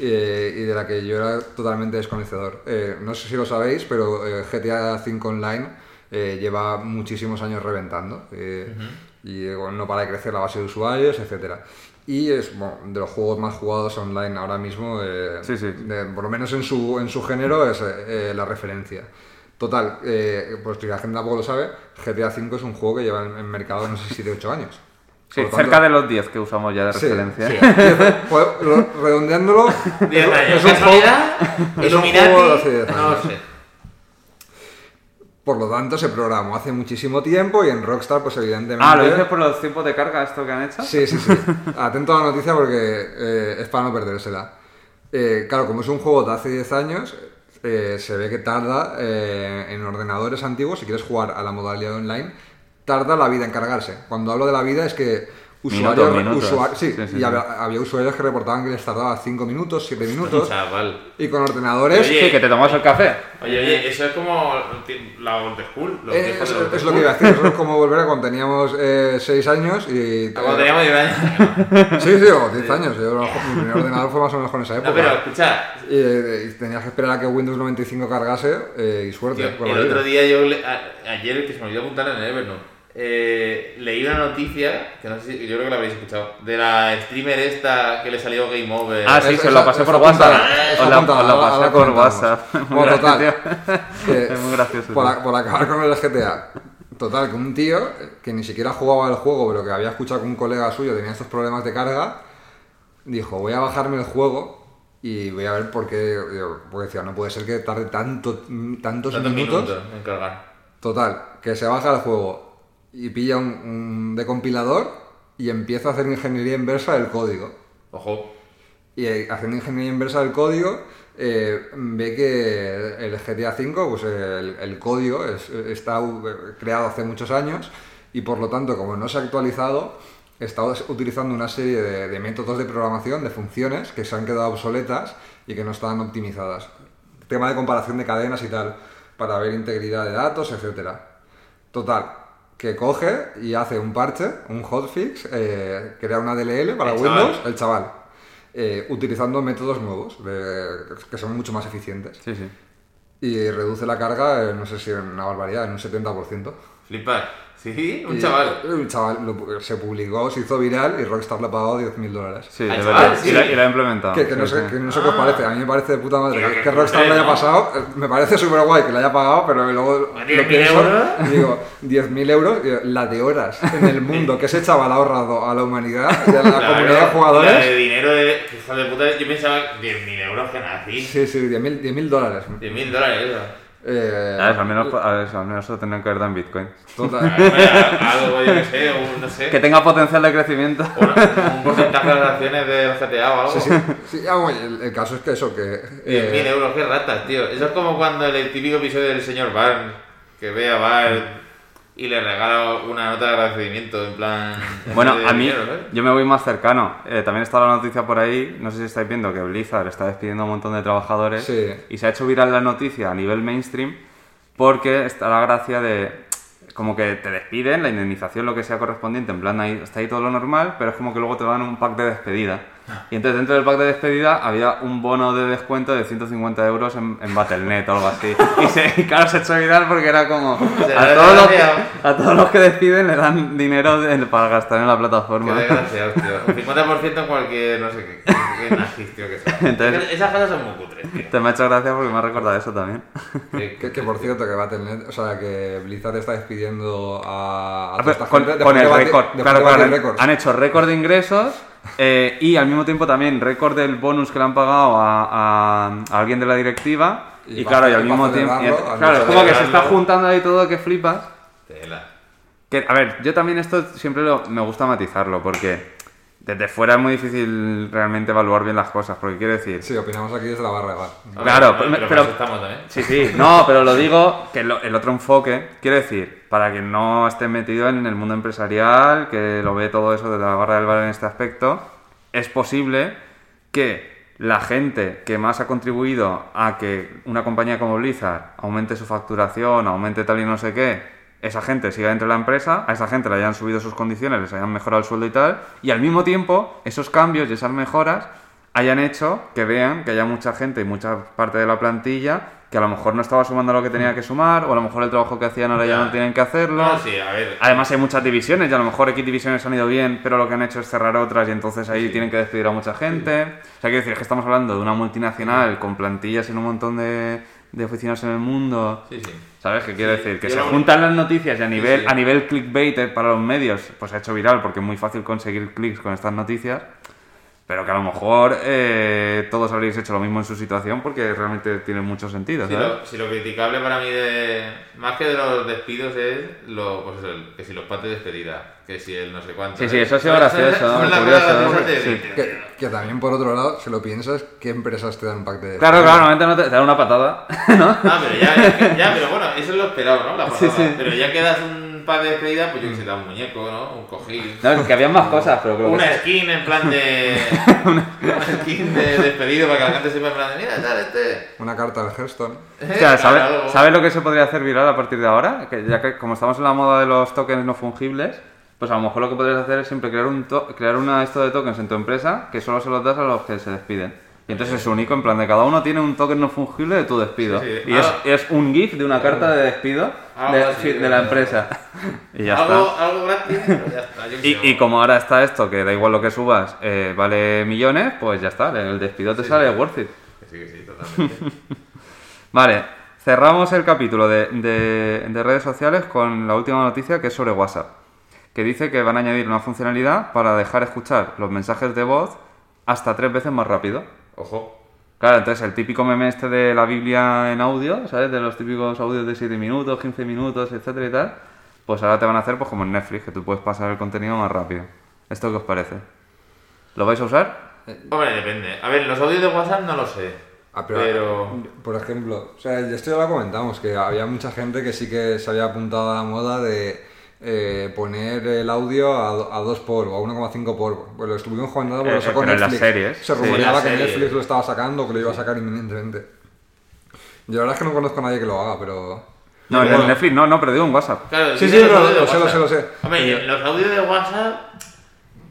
eh, y de la que yo era totalmente desconocedor. Eh, no sé si lo sabéis, pero eh, GTA V Online eh, lleva muchísimos años reventando y eh, bueno, no para de crecer la base de usuarios, etcétera. Y es bueno, de los juegos más jugados online ahora mismo, eh, Sí, sí. de- por lo menos en su, en su género, es eh, la referencia. Total, eh, pues si la gente tampoco lo sabe, GTA V es un juego que lleva en, en mercado no sé si de 8 años. Sí, cerca de los 10 que usamos ya de Sí, referencia. sí. Pues, lo- redondeándolo, 10 años. es un juego- es un juego de hace 10 No lo años. sé. por lo tanto se programó hace muchísimo tiempo y en Rockstar pues evidentemente... Ah, ¿lo dices por los tiempos de carga esto que han hecho? Sí, sí, sí. Atento a la noticia porque eh, es para no perdérsela. Eh, claro, como es un juego de hace 10 años, eh, se ve que tarda eh, en ordenadores antiguos, si quieres jugar a la modalidad online, tarda la vida en cargarse. Cuando hablo de la vida es que usuarios... Minutos, minutos. usuar- sí, Sí, sí, y sí. Había, había usuarios que reportaban que les tardaba 5 minutos, 7 minutos, Chaval. y con ordenadores... Oye, Sí, que te tomas el café. Oye, oye, eso es como la old school. Los Eh, viejos es, de old es lo school. que iba a decir, eso es como volver a cuando teníamos 6 años y... Cuando teníamos 10 años. Sí, sí, o 10 años. Yo, mi primer ordenador fue más o menos con esa época. No, pero escucha, Y, eh, y tenías que esperar a que Windows 95 cargase eh, y suerte. tío, el otro día yo, a- ayer, que se me olvidó apuntar en el Evernote, eh, leí una noticia, que no sé si, yo creo que la habréis escuchado, de la streamer esta que le salió Game Over. Ah, sí, se lo pasé por WhatsApp. Os la, la pasé por. WhatsApp. Bueno, total, que Es muy gracioso. Por, tío. a- por acabar con el GTA. Total, que un tío que ni siquiera jugaba el juego, pero que había escuchado que un colega suyo tenía estos problemas de carga, dijo, voy a bajarme el juego y voy a ver por qué... Porque decía, no puede ser que tarde tanto, tantos Tantos minutos. minutos en cargar. Total, que se baja el juego y pilla un, un decompilador y empieza a hacer ingeniería inversa del código. Ojo. Y eh, haciendo ingeniería inversa del código, eh, ve que el GTA V, pues el, el código es- está creado hace muchos años y por lo tanto, como no se ha actualizado, está utilizando una serie de, de métodos de programación, de funciones que se han quedado obsoletas y que no están optimizadas. Tema de comparación de cadenas y tal, para ver integridad de datos, etcétera. Total, que coge y hace un parche, un hotfix, eh, crea una DLL para El Windows, chaval. el chaval, eh, utilizando métodos nuevos, de- que son mucho más eficientes. Sí, sí. Y reduce la carga, eh, no sé si en una barbaridad, en un 70%. Flipar. Sí, un Y- chaval. Un chaval lo- se publicó, se hizo viral y Rockstar le ha pagado 10.000 dólares. Sí, Ah, de verdad. sí. Y, la, y la he implementado. Que, que no sí, sé, sí. que no sé qué os parece, a mí me parece de puta madre que, que que Rockstar le haya ¿no? pasado, me parece súper guay que le haya pagado, pero luego lo 10.000 pienso euros. digo, 10.000 euros, la de horas en el mundo que ese chaval ha ahorrado a la humanidad y a la Claro, comunidad de La de jugadores. dinero de. De puta, yo pensaba 10.000 euros que nací. Sí, sí, 10.000 10.000 dólares. 10.000 dólares, eso. Eh, A ver, al menos, a ver, al menos lo tendrían que haber dado en Bitcoin. total. Algo, yo que sé, o no sé. Que tenga potencial de crecimiento. Una- un porcentaje de las acciones del GTA o algo. Sí, sí, sí, ah, bueno, el, el caso es que eso, que... 10.000 eh, euros, qué ratas, tío. Eso es como cuando el típico episodio del señor Barnes, que ve a Bart y le regala una nota de agradecimiento, en plan. en Bueno, a mí, dinero, yo me voy más cercano. Eh, también está la noticia por ahí, no sé si estáis viendo que Blizzard está despidiendo a un montón de trabajadores Sí. y se ha hecho viral la noticia a nivel mainstream porque está la gracia de como que te despiden, la indemnización, lo que sea correspondiente, en plan ahí, está ahí todo lo normal, pero es como que luego te dan un pack de despedida. Y entonces dentro del pack de despedida había un bono de descuento de 150 euros en, en Battle.net o algo así. Y, se, y claro, se echó viral porque era como... A todos, los que, a todos los que despiden le dan dinero de- para gastar en la Qué plataforma. desgraciado, tío. Un 50% en cualquier, no sé qué, qué nazis, tío, que sea. Entonces- Esas cosas son muy cutres, tío. Te me ha hecho gracia porque me ha recordado eso también. Que- Que, que por cierto, que Battle.net, o sea, que Blizzard está despidiendo a, a Ah, toda esta con, gente con el récord. Claro, claro. han hecho récord de ingresos eh, y al mismo tiempo también récord del bonus que le han pagado a, a- a alguien de la directiva. Y, Y claro, y al y mismo tiempo. y claro, es como que se está juntando ahí todo que flipas. Tela. Que, a ver, yo también esto siempre lo- me gusta matizarlo porque desde fuera es muy difícil realmente evaluar bien las cosas. Porque quiero decir. Sí, opinamos aquí desde la barra de bar. Claro, pero, pero- pero, estamos. Sí, sí, no, pero lo digo que lo- el otro enfoque, quiero decir, para quien no esté metido en el mundo empresarial, que lo ve todo eso desde la barra del bar en este aspecto, es posible que la gente que más ha contribuido a que una compañía como Blizzard aumente su facturación, aumente tal y no sé qué, esa gente siga dentro de la empresa, a esa gente le hayan subido sus condiciones, les hayan mejorado el sueldo y tal, y al mismo tiempo esos cambios y esas mejoras hayan hecho que vean que haya mucha gente y mucha parte de la plantilla que a lo mejor no estaba sumando lo que tenía que sumar, o a lo mejor el trabajo que hacían ahora ya, Ya. no tienen que hacerlo. No, sí, a ver. Además hay muchas divisiones y a lo mejor X divisiones han ido bien, pero lo que han hecho es cerrar otras y entonces ahí tienen que despedir a mucha gente. O sea, quiero decir, es que estamos hablando de una multinacional con plantillas en un montón de, de oficinas en el mundo. Sí, sí. ¿Sabes qué quiero Sí, decir? Que se juntan las noticias y a nivel, a nivel clickbait para los medios, pues se ha hecho viral porque es muy fácil conseguir clics con estas noticias. Pero que a lo mejor eh, todos habréis hecho lo mismo en su situación porque realmente tiene mucho sentido, Si ¿sabes? lo, si lo criticable para mí de más que de los despidos es lo, pues eso, el- que si los pates de despedida, que si el no sé cuánto. Sí, sí, ¿eh? eso ha sido gracioso, sí. Que, también, por otro lado, si lo piensas, ¿qué empresas te dan un pack de Claro, claro, normalmente no te, te dan una patada, ¿no? Ah, pero ya, ya, pero bueno, eso es lo esperado, ¿no? La Sí, sí. Pero ya quedas un par de despedida, pues yo que sé, da un muñeco, ¿no? Un cojín. No, que habían más cosas, pero creo que... Una skin en plan de. una skin de despedido para que la gente sepa en plan de. Mira, tal, este. Una carta al Hearthstone. O sea, ¿sabe- Claro, algo. ¿sabes lo que se podría hacer viral a partir de ahora? Que ya que como estamos en la moda de los tokens no fungibles, pues a lo mejor lo que podrías hacer es siempre crear un to- crear una esto de tokens en tu empresa que solo se los das a los que se despiden. Y entonces es único, en plan de cada uno tiene un token no fungible de tu despido. Sí, sí. Y es, Ah. es un GIF de una carta de despido de, así, sí, de la empresa. Y ya algo, está. algo gratis, pero ya está. Yo Y, como ahora está esto, que da igual lo que subas, eh, vale millones, pues ya está, el despido te sale worth it. Sí, sí, totalmente. Vale, cerramos el capítulo de, de- de redes sociales con la última noticia que es sobre WhatsApp, que dice que van a añadir una funcionalidad para dejar escuchar los mensajes de voz hasta tres veces más rápido. Ojo. Claro, entonces el típico meme este de la Biblia en audio, ¿sabes? De los típicos audios de 7 minutos, 15 minutos, etcétera y tal, pues ahora te van a hacer pues como en Netflix, que tú puedes pasar el contenido más rápido. ¿Esto qué os parece? ¿Lo vais a usar? Hombre, depende. A ver, los audios de WhatsApp no lo sé. Ah, pero, Pero. Por ejemplo, o sea, esto ya lo comentamos, que había mucha gente que sí que se había apuntado a la moda de eh, poner el audio a, a 2 por o a 1,5 por. Pues lo estuvimos comentando porque Eh, lo sacó pero en las series, Se rumoreaba que series. Netflix lo estaba sacando, que lo iba a sacar inminentemente. Yo la verdad es que no conozco a nadie que lo haga, pero... No, en Bueno. Netflix no, no, pero digo en WhatsApp. Claro, Sí, si sí, lo- de lo sé, lo sé, lo sé. Hombre, los audios de WhatsApp.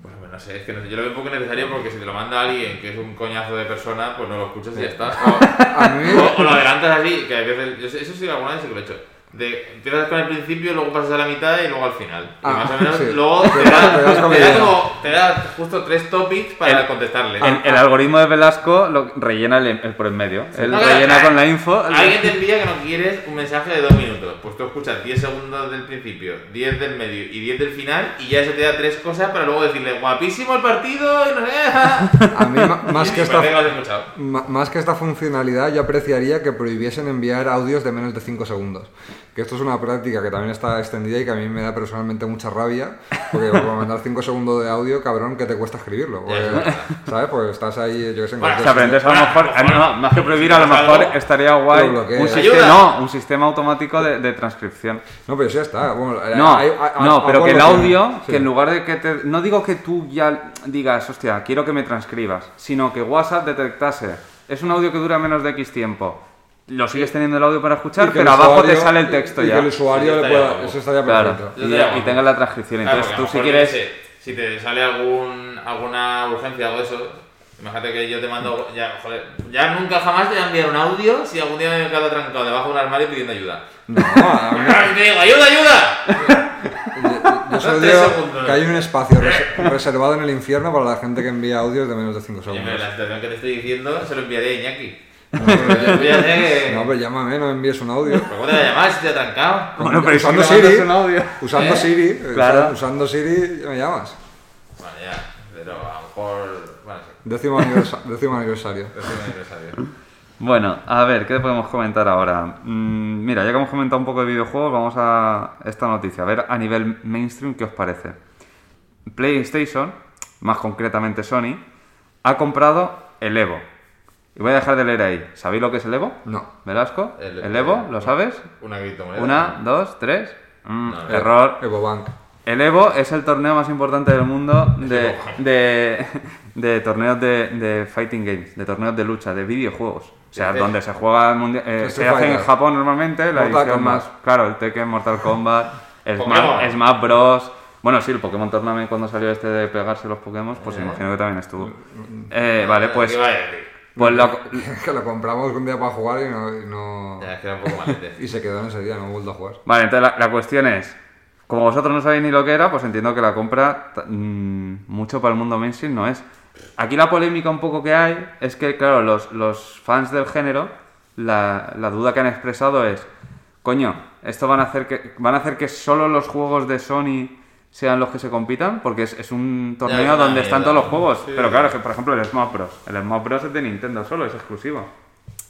Pues hombre, no sé, es que no sé, yo lo veo un poco necesario porque si te lo manda alguien que es un coñazo de persona, pues no lo escuchas y ya está. O, A mí... o- o lo adelantas así, que a veces. Yo sé- eso sí, alguna vez sí que lo he hecho. De, empiezas con el principio, luego pasas a la mitad y luego al final. Y Ah, más o menos sí. luego Te da, te da como, te da justo tres topics para El- contestarle. El, el algoritmo de Velasco lo rellena el, el por en medio. Él No, claro, rellena ah, con la info. Alguien te envía que no quieres un mensaje de dos minutos. Pues tú escuchas 10 segundos del principio, 10 del medio y 10 del final y ya eso te da tres cosas para luego decirle guapísimo el partido y no sé. A mí, más, que Y esta, más que esta funcionalidad, yo apreciaría que prohibiesen enviar audios de menos de 5 segundos. Que esto es una práctica que también está extendida y que a mí me da personalmente mucha rabia. Porque para mandar 5 segundos de audio, cabrón, que te cuesta escribirlo. Porque. ¿Sabes? Pues estás ahí, yo que sé, en Bueno, O sea, pero entonces a lo mejor, mejor, no, más que prohibir, a lo mejor estaría guay un sistema, no, un sistema automático de, de transcripción. No, pero sí está. Bueno, eh, No, hay- hay- no, hay- pero hay que el audio, sí. que en lugar de que te... No digo que tú ya digas, hostia, quiero que me transcribas, sino que WhatsApp detectase, es un audio que dura menos de X tiempo. Lo sigues teniendo el audio para Y escuchar, pero abajo te sale el texto y ya. que el usuario Sí, le pueda. Eso estaría Claro, perfecto. y, ya- te y tengas la transcripción. Claro, Entonces porque tú si quieres... sé, Si te sale algún, alguna urgencia o eso, Imagínate que yo te mando. Ya, joder, ya nunca jamás te voy a enviar un audio si algún día me he quedado trancado debajo de un armario pidiendo ayuda. No, a mí- Y te digo, ¡ayuda, ayuda! yo, yo solo digo que hay un espacio res- reservado en el infierno para la gente que envía audios de menos de 5 Oye, hombre, segundos. la situación que te estoy diciendo se lo enviaré a Iñaki. No, pero, no, llámame, no me envíes un audio. ¿Pero ¿Cómo te voy a llamar si te he trancado? Bueno, pero usando Siri, un audio. usando ¿Eh? Siri, eh, Claro. usando Siri me llamas. Bueno, ya, pero a lo mejor. Bueno, sí. Décimo, aniversa- décimo aniversario. Décimo aniversario. Bueno, a ver, ¿qué podemos comentar ahora? Mm, mira, ya que hemos comentado un poco de videojuegos, vamos a esta noticia. A ver a nivel mainstream qué os parece. PlayStation, más concretamente Sony, ha comprado el Evo. Y voy a dejar de leer ahí. ¿Sabéis lo que es el Evo? No. ¿Velasco? El- ¿El, Evo? ¿Lo sabes? Una criptomoneda. Una, dos, tres. Mm, No, error. Evo Bank. El Evo es el torneo más importante del mundo de, de, de torneos de, de fighting games, de torneos de lucha, de videojuegos. O sea, donde se juega el mundial. eh, se hace en. Japón normalmente, la Mortal edición Kombat. más. Claro, el Tekken, Mortal Kombat. Smash, Smash Bros. Bueno, sí, el Pokémon Tournament cuando salió este de pegarse los Pokémon, pues Eh. imagino que también estuvo. Eh, vale, pues. Pues lo- que lo compramos un día para jugar y no. y no- Ya, es que era un poco malete. Y se quedó en ese día, no he vuelto a jugar. Vale, entonces la, la cuestión es, como vosotros no sabéis ni lo que era, pues entiendo que la compra t- mm, mucho para el mundo mainstream no es. Aquí la polémica un poco que hay es que, claro, los, los fans del género, la, la duda que han expresado es, coño, esto van a hacer que van a hacer que solo los juegos de Sony sean los que se compitan, porque es, es un torneo donde están todos los juegos. Sí. Pero claro, es que por ejemplo el Smash Bros. El Smash Bros. es de Nintendo solo, es exclusivo.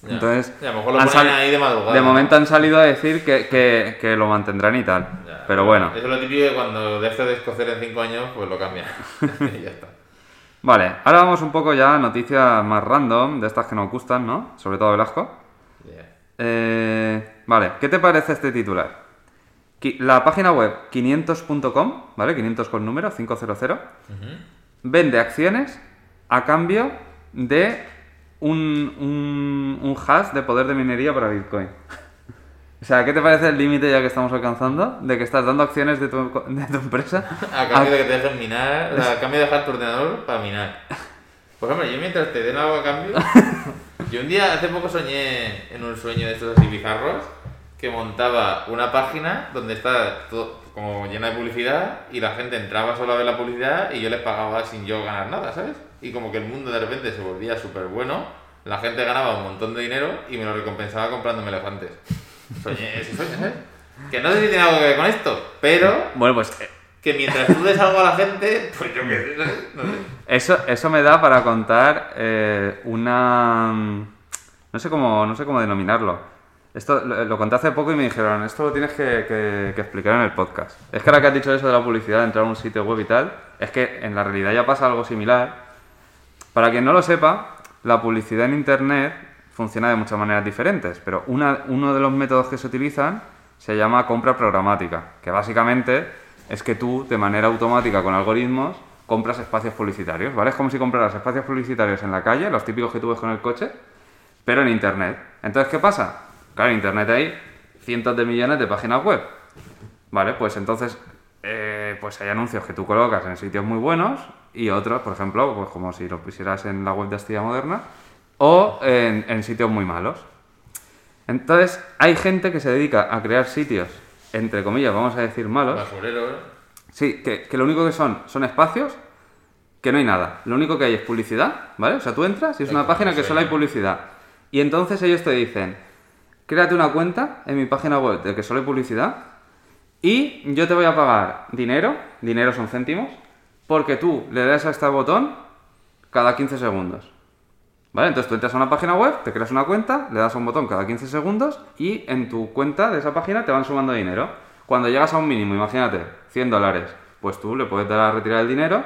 Ya. Entonces, a lo mejor lo han ponen sal- ahí de madrugada. de momento han salido a decir que, que- que lo mantendrán y tal. Ya. Pero bueno, Eso es lo típico que cuando deje de escocer en 5 años, pues lo cambia. y ya está. vale. Ahora vamos un poco ya a noticias más random, de estas que nos gustan, ¿no? Sobre todo Velasco. Eh, vale, ¿qué te parece este titular? La página web 500.com, ¿vale? 500 con número, 500, vende acciones a cambio de un, un, un hash de poder de minería para Bitcoin. O sea, ¿qué te parece el límite ya que estamos alcanzando? De que estás dando acciones de tu, de tu empresa A cambio de que te dejen minar, o sea, a cambio de dejar tu ordenador para minar. Por ejemplo, yo mientras te den algo a cambio, yo un día hace poco soñé en un sueño de estos así bizarros que montaba una página donde está todo como llena de publicidad y la gente entraba solo a ver la publicidad y yo les pagaba sin yo ganar nada, ¿sabes? Y como que el mundo de repente se volvía súper bueno, la gente ganaba un montón de dinero y me lo recompensaba comprándome elefantes. Soñé ese sueño, ¿sabes? Que no sé si tiene algo que ver con esto, pero Bueno, pues eh, que mientras tú des algo a la gente, pues yo qué sé, ¿sabes? no sé. eso, eso me da para contar eh, una... No sé, cómo, no sé cómo denominarlo. Esto lo, conté hace poco y me dijeron, esto lo tienes que, explicar en el podcast. Es que ahora que has dicho eso de la publicidad, entrar a un sitio web y tal, es que en la realidad ya pasa algo similar. Para quien no lo sepa, la publicidad en Internet funciona de muchas maneras diferentes, pero una- uno de los métodos que se utilizan se llama compra programática, que básicamente es que tú, de manera automática con algoritmos, compras espacios publicitarios, ¿vale? Es como si compraras espacios publicitarios en la calle, los típicos que tú ves con el coche, pero en Internet. Entonces, ¿qué pasa? Claro, en Internet hay cientos de millones de páginas web. Vale, pues entonces, eh, pues hay anuncios que tú colocas en sitios muy buenos y otros, por ejemplo, pues como si lo pusieras en la web de Astilla Moderna, o en, en sitios muy malos. Entonces, hay gente que se dedica a crear sitios, entre comillas, vamos a decir malos, Basurero, ¿eh? Sí, que, que lo único que son son espacios que no hay nada. Lo único que hay es publicidad, ¿vale? O sea, tú entras y es una página que solo hay publicidad. Y entonces ellos te dicen, créate una cuenta en mi página web de que solo hay publicidad y yo te voy a pagar dinero, dinero son céntimos, porque tú le das a este botón cada 15 segundos. ¿Vale? Entonces tú entras a una página web, te creas una cuenta, le das a un botón cada 15 segundos y en tu cuenta de esa página te van sumando dinero. Cuando llegas a un mínimo, imagínate, 100 dólares, pues tú le puedes dar a retirar el dinero.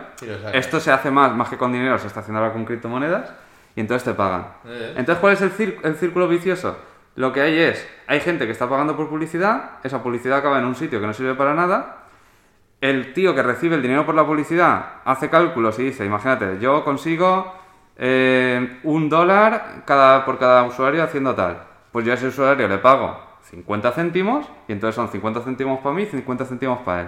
Esto se hace más, más que con dinero, se está haciendo ahora con criptomonedas y entonces te pagan. Eh. Entonces, ¿cuál es el, el círculo vicioso? Lo que hay es, hay gente que está pagando por publicidad, esa publicidad acaba en un sitio que no sirve para nada, el tío que recibe el dinero por la publicidad hace cálculos y dice, imagínate, yo consigo eh, un dólar cada, por cada usuario haciendo tal. Pues yo a ese usuario le pago 50 céntimos y entonces son 50 céntimos para mí y 50 céntimos para él.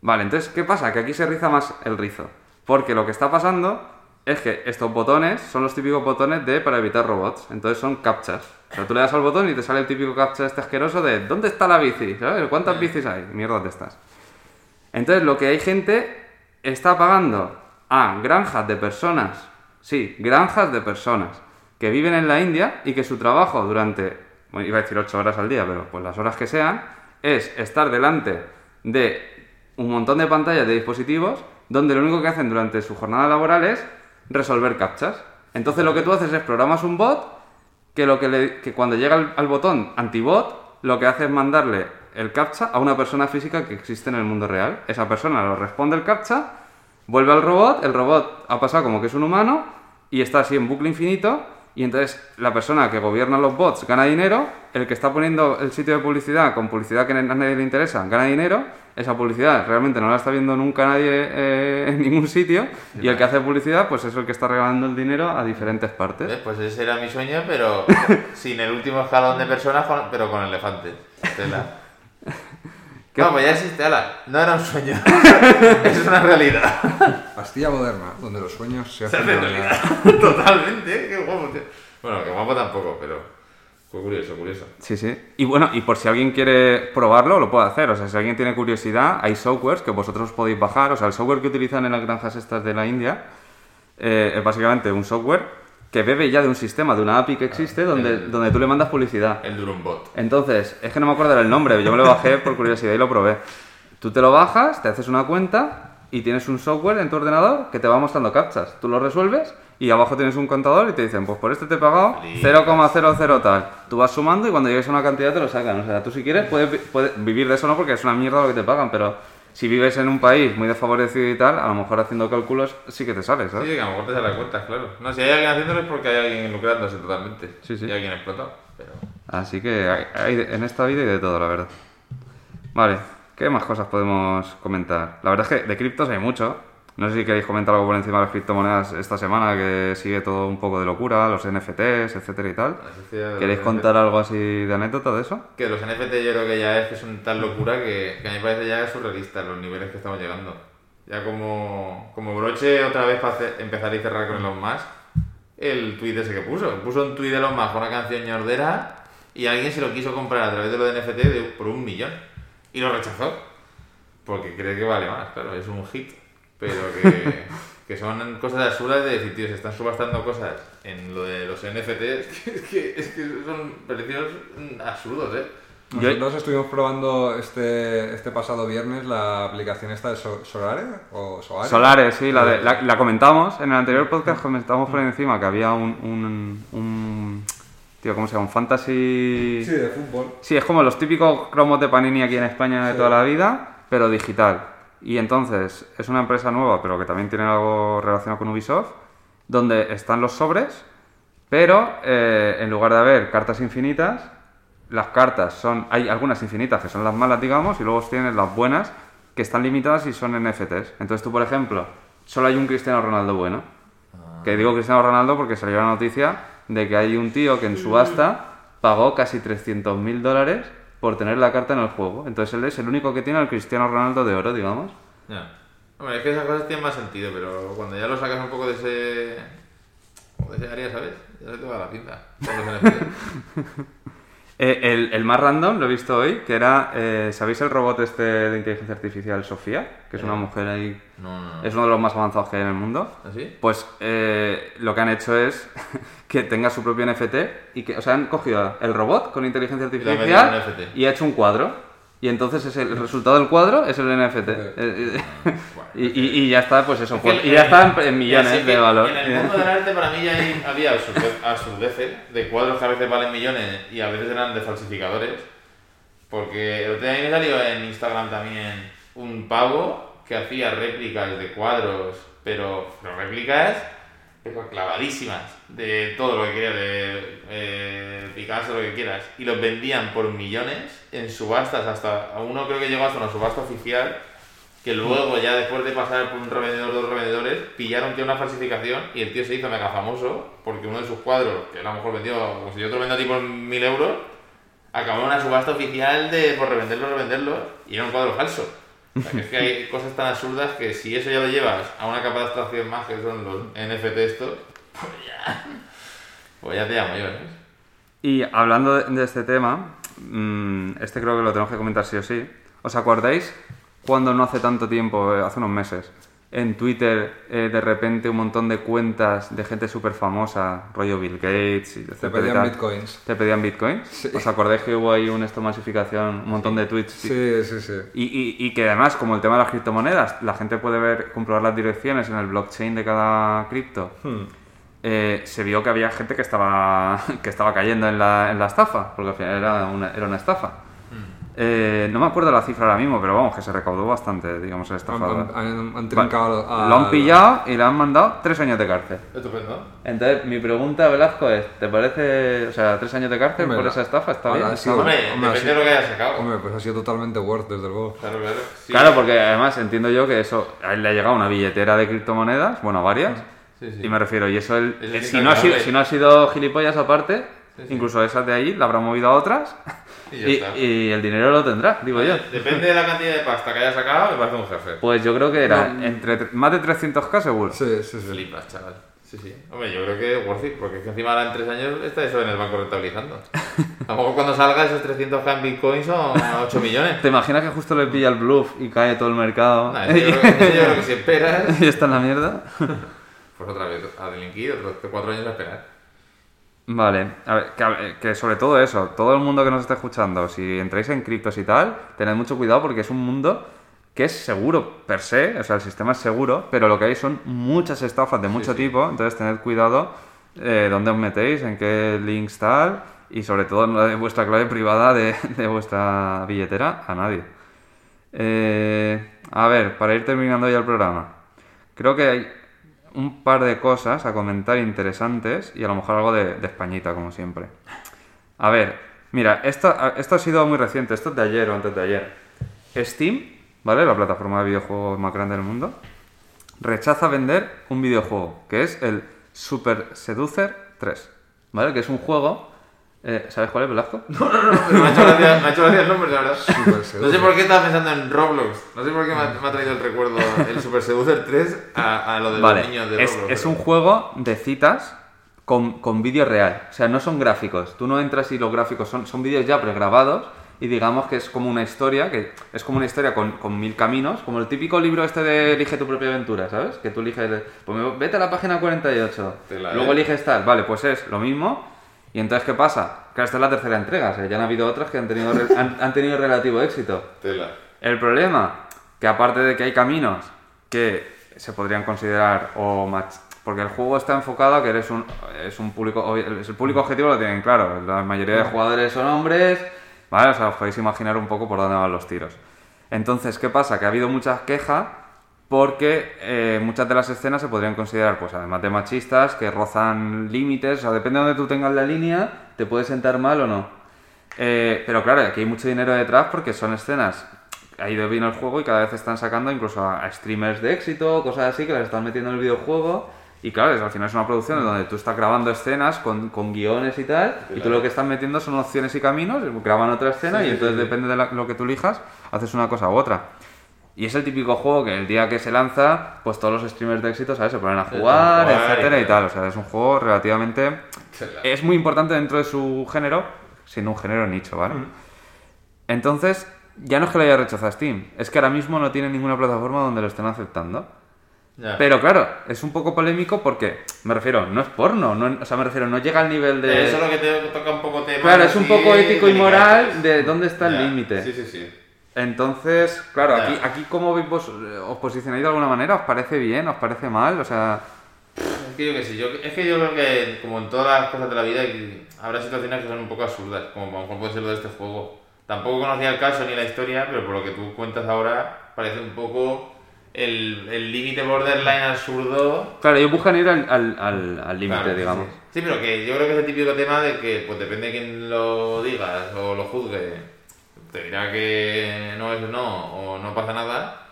Vale, entonces, ¿qué pasa? Que aquí se riza más el rizo. Porque lo que está pasando es que estos botones son los típicos botones de para evitar robots. Entonces son captchas. O sea, tú le das al botón y te sale el típico captcha este asqueroso de ¿dónde está la bici? ¿Sabes? ¿Cuántas bicis hay? Mierdas de estas. Entonces lo que hay gente está pagando a granjas de personas, sí, granjas de personas que viven en la India y que su trabajo durante, bueno, iba a decir 8 horas al día, pero pues las horas que sean, es estar delante de un montón de pantallas de dispositivos donde lo único que hacen durante su jornada laboral es resolver captchas. Entonces lo que tú haces es programas un bot que, lo que, le- que cuando llega al, al botón antibot, lo que hace es mandarle el captcha a una persona física que existe en el mundo real. Esa persona lo responde el captcha, vuelve al robot, el robot ha pasado como que es un humano y está así en bucle infinito. Y entonces la persona que gobierna los bots gana dinero, el que está poniendo el sitio de publicidad con publicidad que a nadie le interesa gana dinero, esa publicidad realmente no la está viendo nunca nadie eh, en ningún sitio y el que hace publicidad pues es el que está regalando el dinero a diferentes partes. Pues ese era mi sueño, pero sin el último escalón de personas, pero con elefantes. Tela. ¿Qué? No, pues ya existe, ala. No era un sueño. es una realidad. Pastilla moderna, donde los sueños se Se hacen hace realidad. realidad. Totalmente, ¿eh? qué guapo, tío. Bueno, que guapo tampoco, pero fue curioso, curioso. Sí, sí. Y bueno, y por si alguien quiere probarlo, lo puede hacer. O sea, si alguien tiene curiosidad, hay softwares que vosotros podéis bajar. O sea, el software que utilizan en las granjas estas de la India eh, es básicamente un software que bebe ya de un sistema, de una API que existe, donde, el- donde tú le mandas publicidad. El Durumbot. Entonces, es que no me acuerdo del nombre, yo me lo bajé por curiosidad y lo probé. Tú te lo bajas, te haces una cuenta y tienes un software en tu ordenador que te va mostrando captchas. Tú lo resuelves y abajo tienes un contador y te dicen, pues por este te he pagado Feliz. 0,00 tal. Tú vas sumando y cuando llegues a una cantidad te lo sacan. O sea, tú si quieres puedes, puedes vivir de eso no porque es una mierda lo que te pagan, pero si vives en un país muy desfavorecido y tal, a lo mejor haciendo cálculos sí que te sale, Sí, ¿sabes? que a lo mejor te sale cuentas, claro. No, si hay alguien haciéndolo es porque hay alguien lucrándose totalmente. Sí, sí. Y hay alguien explotado. Pero... Así que hay, hay en esta vida hay de todo, la verdad. Vale, ¿qué más cosas podemos comentar? La verdad es que de criptos hay mucho. No sé si queréis comentar algo por encima de las criptomonedas esta semana, que sigue todo un poco de locura, los NFTs, etcétera y tal. ¿Queréis contar algo así de anécdota de eso? Que los NFT yo creo que ya es que son tan locura que, que a mí me parece ya surrealista los niveles que estamos llegando. Ya como, como broche otra vez para hacer- empezar y cerrar con Elon Musk, el tweet ese que puso. Puso un tweet de Elon Musk con una canción ñordera y alguien se lo quiso comprar a través de lo de NFT de- por un millón. Y lo rechazó. Porque cree que vale más, claro, es un hit. Pero que, que son cosas absurdas de decir, tío, se están subastando cosas en lo de los NFTs que, es que, es que son precios absurdos, ¿eh? Nosotros estuvimos probando este, este pasado viernes la aplicación esta de So- Solare o Soare. Solares, sí, la, de- la, la comentamos en el anterior podcast, comentamos por encima que había un, un, un- Tío, ¿cómo se llama? Un fantasy... Sí, de fútbol. Sí, es como los típicos cromos de Panini aquí en España de Sí. toda la vida, pero digital. Y entonces es una empresa nueva, pero que también tiene algo relacionado con Ubisoft, donde están los sobres, pero eh, en lugar de haber cartas infinitas, las cartas son. Hay algunas infinitas que son las malas, digamos, y luego tienes las buenas que están limitadas y son NFTs. Entonces tú, por ejemplo, solo hay un Cristiano Ronaldo bueno. Que digo Cristiano Ronaldo porque salió la noticia de que hay un tío que en subasta pagó casi 300.000 dólares por tener la carta en el juego. Entonces él es el único que tiene el Cristiano Ronaldo de oro, digamos. Ya. Hombre, es que esas cosas tienen más sentido, pero cuando ya lo sacas un poco de ese. como de ese área, ¿sabes? Ya se te va la pinta. Eh, el, el más random lo he visto hoy, que era, eh, ¿sabéis el robot este de inteligencia artificial Sofía? Que es una mujer ahí, No, no, no. es uno de los más avanzados que hay en el mundo. ¿Así? Pues eh, lo que han hecho es que tenga su propio NFT y que, o sea, han cogido el robot con inteligencia artificial y ha hecho un cuadro. Y entonces es el, el resultado del cuadro es el NFT. Eh, eh, y, y- y ya está, pues eso. Es que pues- y ya está en, millones de valor. En el mundo del arte para mí ya hay- había absurde- absurdeces de cuadros que a veces valen millones y a veces eran de falsificadores. Porque el otro día me salió en Instagram también un pavo que hacía réplicas de cuadros, pero, pero réplicas pero clavadísimas de todo lo que quieras, de eh, Picasso, lo que quieras, y los vendían por millones en subastas, hasta a uno creo que llegó hasta una subasta oficial, que luego ya después de pasar por un revendedor, dos revendedores, pillaron que era una falsificación y el tío se hizo mega famoso porque uno de sus cuadros, que a lo mejor vendió, como si yo otro vendía tipo en mil euros, acabó en una subasta oficial de por revenderlo, revenderlo, y era un cuadro falso. O sea, que es que hay cosas tan absurdas que si eso ya lo llevas a una capa de abstracción más, que son los NFT estos, pues ya, pues ya te llamo yo, ¿eh? Y hablando de, este tema, mm, este creo que lo tenemos que comentar sí o sí. ¿Os acordáis cuando no hace tanto tiempo, eh, hace unos meses, en Twitter eh, de repente un montón de cuentas de gente súper famosa, rollo Bill Gates y Te etcétera y pedían tal, bitcoins. ¿Te pedían bitcoins? Sí. ¿Os acordáis que hubo ahí una masificación, un montón de tweets? Sí, sí, sí. Y, y- y que además, como el tema de las criptomonedas, la gente puede ver, comprobar las direcciones en el blockchain de cada cripto. Hmm. Eh, se vio que había gente que estaba, que estaba cayendo en la, en la estafa, porque al final era una, era una estafa. Eh, no me acuerdo la cifra ahora mismo, pero vamos, que se recaudó bastante, digamos, el Han, estafador. han- han Vale. trincado a- Lo han pillado y le han mandado tres años de cárcel. Estupendo. Entonces, mi pregunta, Velasco, es, ¿te parece, o sea, tres años de cárcel Hombre, por esa estafa? ¿Está bien? sí, ¿Está mal? Hombre, Hombre, depende de lo que hayas sacado. Hombre, pues ha sido totalmente worth, desde luego. Claro, claro. Sí. Claro, porque además entiendo yo que eso, a él le ha llegado una billetera de criptomonedas, bueno, varias, Sí, sí. y me refiero, y eso él, Eso eh, sí si, no ha sido, si no ha sido gilipollas aparte, Sí, sí. incluso esas de ahí, la habrá movido a otras, Y y, y el dinero lo tendrá, digo yo. Depende de la cantidad de pasta que hayas sacado, me parece un jefe. Pues yo creo que era entre tre- más de 300k seguro. Sí, sí, sí. Flipas, chaval. Sí, sí. Hombre, yo creo que worth it, porque es que encima ahora en tres años está eso en el banco rentabilizando. Mejor cuando salga esos 300k en Bitcoin son 8 millones. ¿Te imaginas que justo le pilla el bluff y cae todo el mercado? Nah, yo, creo, eso yo creo que si esperas, y está en la mierda. Pues otra vez a delinquir, otros cuatro años a esperar. Vale, a ver, que, que sobre todo eso, todo el mundo que nos esté escuchando, si entráis en criptos y tal, tened mucho cuidado porque es un mundo que es seguro per se, o sea, el sistema es seguro, pero lo que hay son muchas estafas de mucho sí. tipo, entonces tened cuidado eh, dónde os metéis, en qué links tal, y sobre todo no de vuestra clave privada de, de vuestra billetera a nadie. Eh, a ver, para ir terminando ya el programa, creo que hay un par de cosas a comentar interesantes y a lo mejor algo de, Españita, como siempre. A ver, mira, esto, esto ha sido muy reciente, esto es de ayer o antes de ayer. Steam, ¿vale? La plataforma de videojuegos más grande del mundo, rechaza vender un videojuego, que es el Super Seducer 3, ¿vale? Que es un juego... eh, ¿Sabes cuál es, Velasco? No, no, no, pero me ha hecho gracia, me ha hecho gracia el nombre, la verdad. Super No sé por qué estaba pensando en Roblox. No sé por qué me ha, me ha traído el recuerdo el Super Seducer 3 a, a lo de Vale, los niños de es, Roblox. es pero- un juego de citas con, con vídeo real. O sea, no son gráficos. Tú no entras y los gráficos son, son vídeos ya pregrabados y digamos que es como una historia, que es como una historia con, con mil caminos, como el típico libro este de Elige tu propia aventura, ¿sabes? Que tú eliges, pues me- vete a la página 48, Tela, luego eliges tal, vale, pues es lo mismo. Y entonces, ¿qué pasa? Que esta es la tercera entrega, o sea, ya han habido otras que han tenido, re- han- han tenido relativo éxito. Tela. El problema, que aparte de que hay caminos que se podrían considerar o mach... porque el juego está enfocado a que eres un es un público es el público objetivo lo tienen claro, la mayoría de jugadores son hombres, ¿vale? O sea, os podéis imaginar un poco por dónde van los tiros. Entonces, ¿qué pasa? Que ha habido muchas quejas porque eh, muchas de las escenas se podrían considerar, pues además de machistas, que rozan límites, o sea, depende de donde tú tengas la línea, te puede sentar mal o no. Eh, pero claro, aquí hay mucho dinero detrás porque son escenas. Ha ido bien el juego y cada vez están sacando incluso a, a streamers de éxito, cosas así que las están metiendo en el videojuego. Y claro, al final es una producción donde tú estás grabando escenas con, con guiones y tal, y tú lo que estás metiendo son opciones y caminos, graban otra escena y entonces depende de la- lo que tú elijas, haces una cosa u otra. Y es el típico juego que el día que se lanza, pues todos los streamers de éxito, ¿sabes? Se ponen a jugar, y etcétera y tal. O sea, es un juego relativamente... Es muy importante dentro de su género, siendo un género nicho, ¿vale? Entonces, ya no es que lo haya rechazado Steam, es que ahora mismo no tiene ninguna plataforma donde lo estén aceptando. Ya. Pero claro, es un poco polémico porque, me refiero, no es porno, no, o sea, me refiero, no llega al nivel de... Eso es lo que te toca un poco tema. Claro, es un poco ético y moral de dónde está el límite. Sí, sí, sí. Entonces, claro, aquí, aquí ¿cómo vos, eh, os posicionáis de alguna manera? ¿Os parece bien? ¿Os parece mal? O sea, Es que yo que yo, es que yo creo que como en todas las cosas de la vida habrá situaciones que son un poco absurdas, como mejor puede ser lo de este juego. Tampoco conocía el caso ni la historia, pero por lo que tú cuentas ahora parece un poco el el límite borderline absurdo. claro, ellos buscan ir al al- al- al límite, Claro, digamos. Sí. Sí, pero que yo creo que es el típico tema de que pues depende de quién lo digas o lo juzgue, te dirá que no es no o no pasa nada.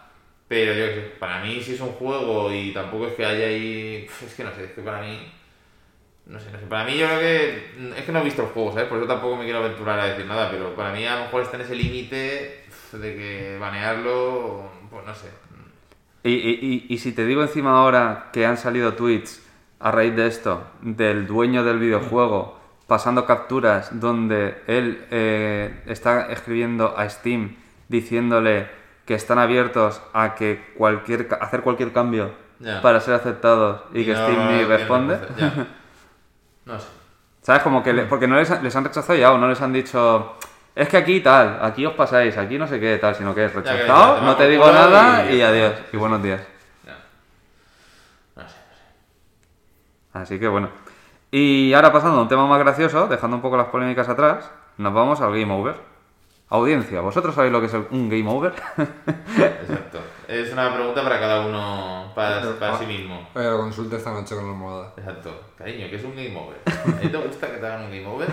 Pero yo sé, para mí si es un juego y tampoco es que haya ahí... Es que no sé, es que para mí... No sé, no sé. Para mí yo creo que... Es que no he visto el juego, ¿sabes? Por eso tampoco me quiero aventurar a decir nada, pero para mí a lo mejor está en ese límite de que banearlo, pues no sé. Y- y- y si te digo encima ahora que han salido tweets a raíz de esto, del dueño del videojuego, pasando capturas donde él eh, está escribiendo a Steam diciéndole que están abiertos a que cualquier hacer cualquier cambio para ser aceptados y, que no Steam ni responde. No sé. ¿Sabes? Como que le- porque no les, han- les han rechazado ya o no les han dicho es que aquí tal, aquí os pasáis, aquí no sé qué tal, sino que es rechazado, no te digo nada y- y adiós y buenos días. Ya. No sé. Así que bueno. Y ahora pasando a un tema más gracioso, dejando un poco las polémicas atrás, nos vamos al Game Over. Audiencia, ¿vosotros sabéis lo que es un Game Over? Exacto. Es una pregunta para cada uno, para, para sí mismo. Oye, lo consulta esta noche con la almohada. Exacto. Cariño, ¿qué es un game over? ¿A ti te gusta que te hagan un game over?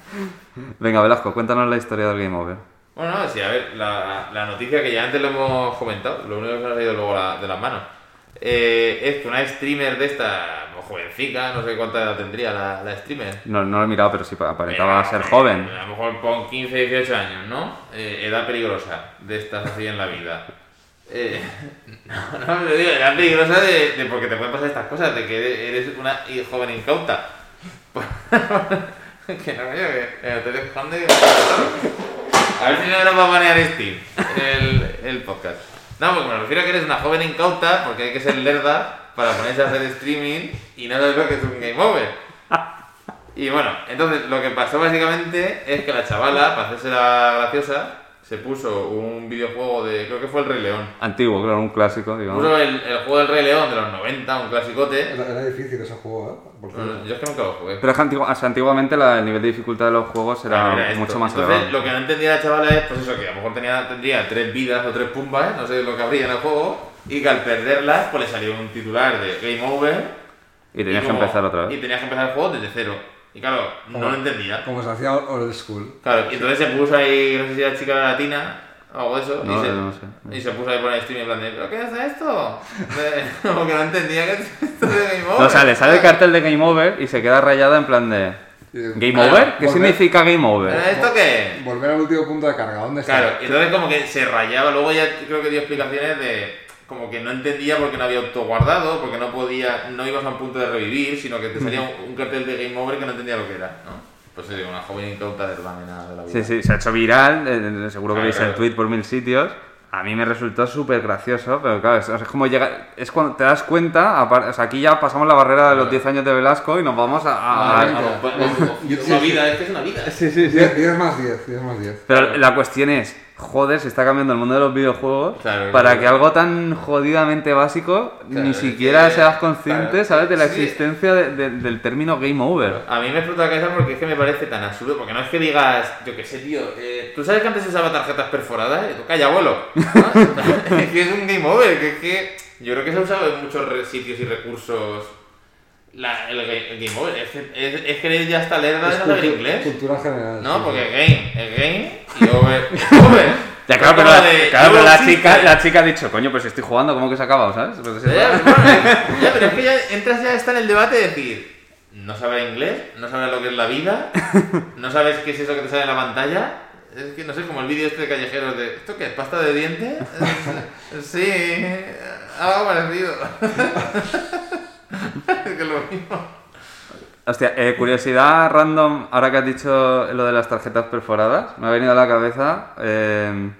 Venga, Velasco, cuéntanos la historia del Game Over. Bueno, no, sí, a ver, la, la noticia que ya antes lo hemos comentado, lo único que nos ha ido luego la- de las manos, eh, es que una streamer de esta, pues, jovencica, no sé cuánta edad tendría la, la streamer. No, no lo he mirado, pero sí aparentaba ser eh, joven. A lo mejor pon 15, 18 años, ¿no? Eh, edad peligrosa de estas así en la vida. Eh, no, no, me digo, edad peligrosa de, de porque te pueden pasar estas cosas, de que eres una joven incauta. que no, coño, que te. A ver si no nos va a banear Steam el, el podcast. No, porque me refiero a que eres una joven incauta, porque hay que ser lerda para ponerse a hacer streaming y no sabes lo que es un game over. Y bueno, entonces lo que pasó básicamente es que la chavala, para hacerse la graciosa, se puso un videojuego de, creo que fue el Rey León. Antiguo, claro, un clásico, digamos. Puso el, el juego del Rey León de los 90, un clasicote. Era, difícil ese juego, ¿eh? Porque Bueno, Yo es que nunca lo jugué. Pero es que antigu- o sea, antiguamente la- el nivel de dificultad de los juegos era Claro, era esto. mucho más Entonces, elevado. lo que no entendía la chavala es, pues eso, que a lo mejor tenía, tendría tres vidas o tres pumbas, no sé lo que habría en el juego, y que al perderlas, pues le salió un titular de Game Over. Y tenías que como- empezar otra Y vez. tenías que empezar el juego desde cero. Y claro, no lo entendía. Como se hacía old school. Claro, y entonces se puso ahí, no sé si la chica era latina o algo de eso, No, y, se, no sé. y se puso ahí por el stream en plan de, ¿pero qué es esto? De- como que no entendía que es esto de Game Over. No, o sea, le sale el cartel de Game Over y se queda rayada en plan de... ¿Game Claro, Over? ¿Qué volver- significa Game ¿Pero Over? esto qué? Volver al último punto de carga. ¿Dónde está? Claro, y entonces como que se rayaba, luego ya creo que dio explicaciones de como que no entendía porque no había autoguardado, porque no podía, no ibas a un punto de revivir, sino que te salía un, un cartel de Game Over que no entendía lo que era, ¿no? Pues sí, una joven incauta de la de la vida. Sí, sí, se ha hecho viral, eh, seguro que Claro, veis el claro. tweet por mil sitios. A mí me resultó súper gracioso, pero claro, es, es como llega, es cuando te das cuenta, o sea, aquí ya pasamos la barrera de los 10 años de Velasco y nos vamos a... a- a- pues, una vida, es que es una vida. sí, sí, sí. 10, 10 más 10, 10 más 10. Pero la cuestión es, joder, se está cambiando el mundo de los videojuegos Claro, para claro. que algo tan jodidamente básico Claro, ni siquiera que- seas consciente, ¿sabes? De la sí. existencia de- de- del término game over. A mí me explota la cabeza porque es que me parece tan absurdo, porque no es que digas, yo qué sé, tío, eh, ¿tú sabes que antes se usaba tarjetas perforadas? Tú, calla, abuelo. ¿no? es que es un game over, que es que yo creo que se ha usado en muchos sitios y recursos la- el, el game over. Es que, es, es que ya está lerda de saber inglés. Cultura general. No, sí, porque sí. game, es game y over. Ya, claro, pero, la, de, claro, pero luego la, existe. chica, la chica ha dicho, coño, pues estoy jugando, ¿cómo que se ha acabado, ¿sabes? Pues es- Ya, bueno, ya, pero es que ya entras ya está en el debate de decir, no sabes inglés, no sabes lo que es la vida, no sabes qué es eso que te sale en la pantalla. Es que no sé, como el vídeo este de callejeros de ¿esto qué es? ¿Pasta de dientes? Es- sí, algo parecido. que lo mismo. Hostia, eh, curiosidad random, ahora que has dicho lo de las tarjetas perforadas, me ha venido a la cabeza eh,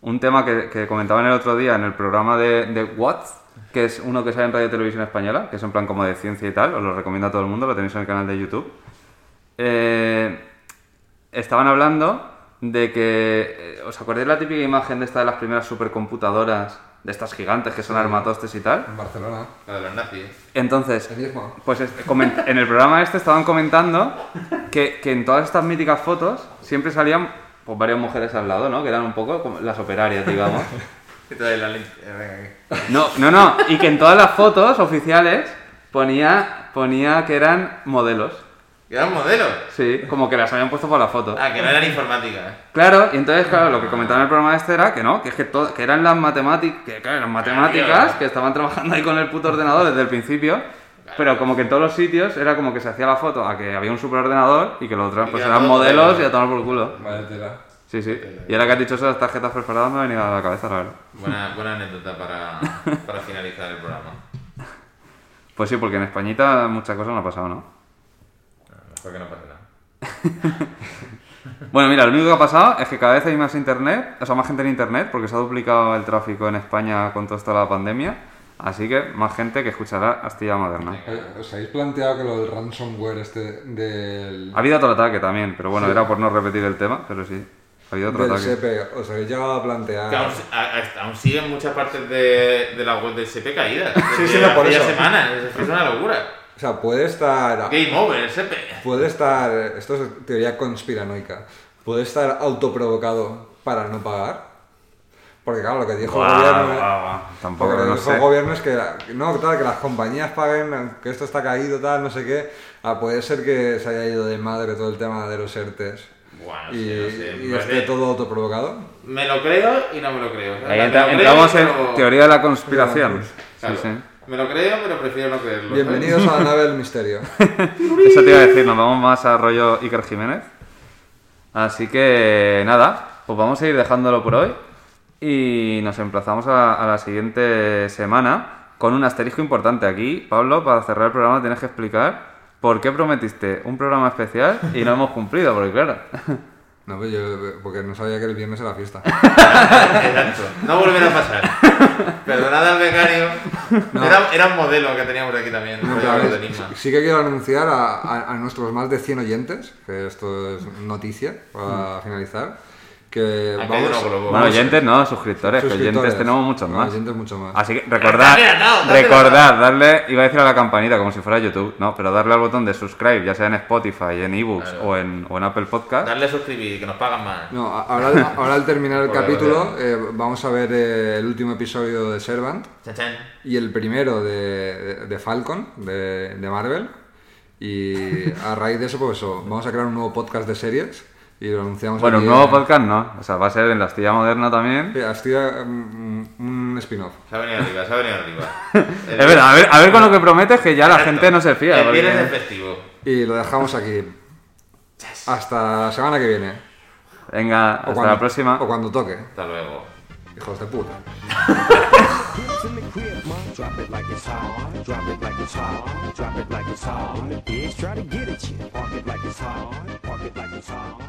un tema que, comentaban el otro día en el programa de, de Watts, que es uno que sale en Radio Televisión Española, que es en plan como de ciencia y tal, os lo recomiendo a todo el mundo, lo tenéis en el canal de YouTube. Eh, estaban hablando de que, ¿os acordáis la típica imagen de esta de las primeras supercomputadoras, de estas gigantes que son armatostes y tal? En Barcelona. La de los nazis. Entonces, pues es- coment- en el programa este estaban comentando que, que en todas estas míticas fotos siempre salían pues, varias mujeres al lado, ¿no? Que eran un poco como las operarias, digamos. Y te doy la link. eh, venga, aquí. No, no, no. Y que en todas las fotos oficiales ponía, ponía que eran modelos. Que era un modelo. Sí, como que las habían puesto por la foto. Ah, que no eran informática. eh. Claro, y entonces, claro, lo que comentaban en el programa este era que no, que es que, to- que eran las matemáticas, que claro, eran matemáticas, que estaban trabajando ahí con el puto ordenador desde el principio. Pero como que en todos los sitios era como que se hacía la foto a que había un superordenador y que los otros pues eran eran modelos modelos. y a tomar por culo. Vaya tela. Sí, sí. Y ahora que has dicho eso, las tarjetas preparadas me ha venido a la cabeza, la verdad. Buena, buena anécdota para, para finalizar el programa. Pues sí, porque en Españita muchas cosas no ha pasado, ¿no? Mejor que no pase nada. Bueno, mira, lo único que ha pasado es que cada vez hay más internet, o sea, más gente en internet, porque se ha duplicado el tráfico en España con toda esta la pandemia. Así que más gente que escuchará Astilla Moderna. Eh, ¿Os habéis planteado que lo del ransomware este del, Ha habido otro ataque también, pero bueno, era por no repetir el tema, pero sí. Ha habido otro del ataque. SEPE, os habéis llegado a Que plantear... aún, a- a- aún siguen muchas partes de, de la web del SEPE caídas. Sí, sí, no, por eso. semanas. Es una locura. O sea, puede estar... Game over, el SEPE. Puede estar... Esto es teoría conspiranoica. Puede estar autoprovocado para no pagar. Porque claro, lo que dijo el Guau, gobierno... guau. Tampoco, lo no que dijo el sé. gobierno es que, no, tal, que las compañías paguen, que esto está caído, tal, no sé qué. Ah, puede ser que se haya ido de madre todo el tema de los ERTES. Bueno, y, sí, no sé. y Me esté todo autoprovocado. Me lo creo y no me lo creo. Ahí entramos en pero- teoría de la conspiración. Claro, Sí, sí. Me lo creo, pero prefiero no creerlo. ¿sabes? Bienvenidos a la nave del misterio. Eso te iba a decir, nos vamos más a rollo Iker Jiménez. Así que nada, pues vamos a ir dejándolo por hoy y nos emplazamos a, a la siguiente semana con un asterisco importante aquí. Pablo, para cerrar el programa tienes que explicar por qué prometiste un programa especial y no hemos cumplido, porque claro. No, pues yo, porque no sabía que el viernes era fiesta. Exacto. No volverá a pasar. Perdonad al becario. Era, era un modelo que teníamos aquí también. No, claro, sí que quiero anunciar a, a- a nuestros más de 100 oyentes, que esto es noticia para finalizar, que vamos. Bueno, oyentes no, suscriptores, que suscriptores. oyentes tenemos muchos más. Oyentes mucho más. Así que recordad, recordad, darle, iba a decir a la campanita como si fuera YouTube, no, pero darle al botón de subscribe, ya sea en Spotify, en ebooks Claro. o, en, o en Apple Podcast. Darle a suscribir, que nos pagan más. No, ahora, ahora al terminar el capítulo eh, vamos a ver eh, el último episodio de Servant y el primero de, de- de Falcon, de, de Marvel. Y a raíz de eso, pues eso, vamos a crear un nuevo podcast de series y lo anunciamos Bueno, un nuevo podcast no, o sea, va a ser en la Astilla Moderna también. Sí, estoy, mm, un spin-off. Se ha venido arriba, se ha venido arriba. El- Es verdad, a ver, a ver con lo que prometes que ya la gente no se fía. El porque- viernes es festivo. Y lo dejamos aquí. Hasta la semana que viene. Venga, O hasta cuando- la próxima. O cuando toque. Hasta luego. Hijos de puta. Drop it like it's hot. Drop it like it's hot. Drop it like it's hot. When the pigs try to get at you, park it like it's hot. Park it like it's hot.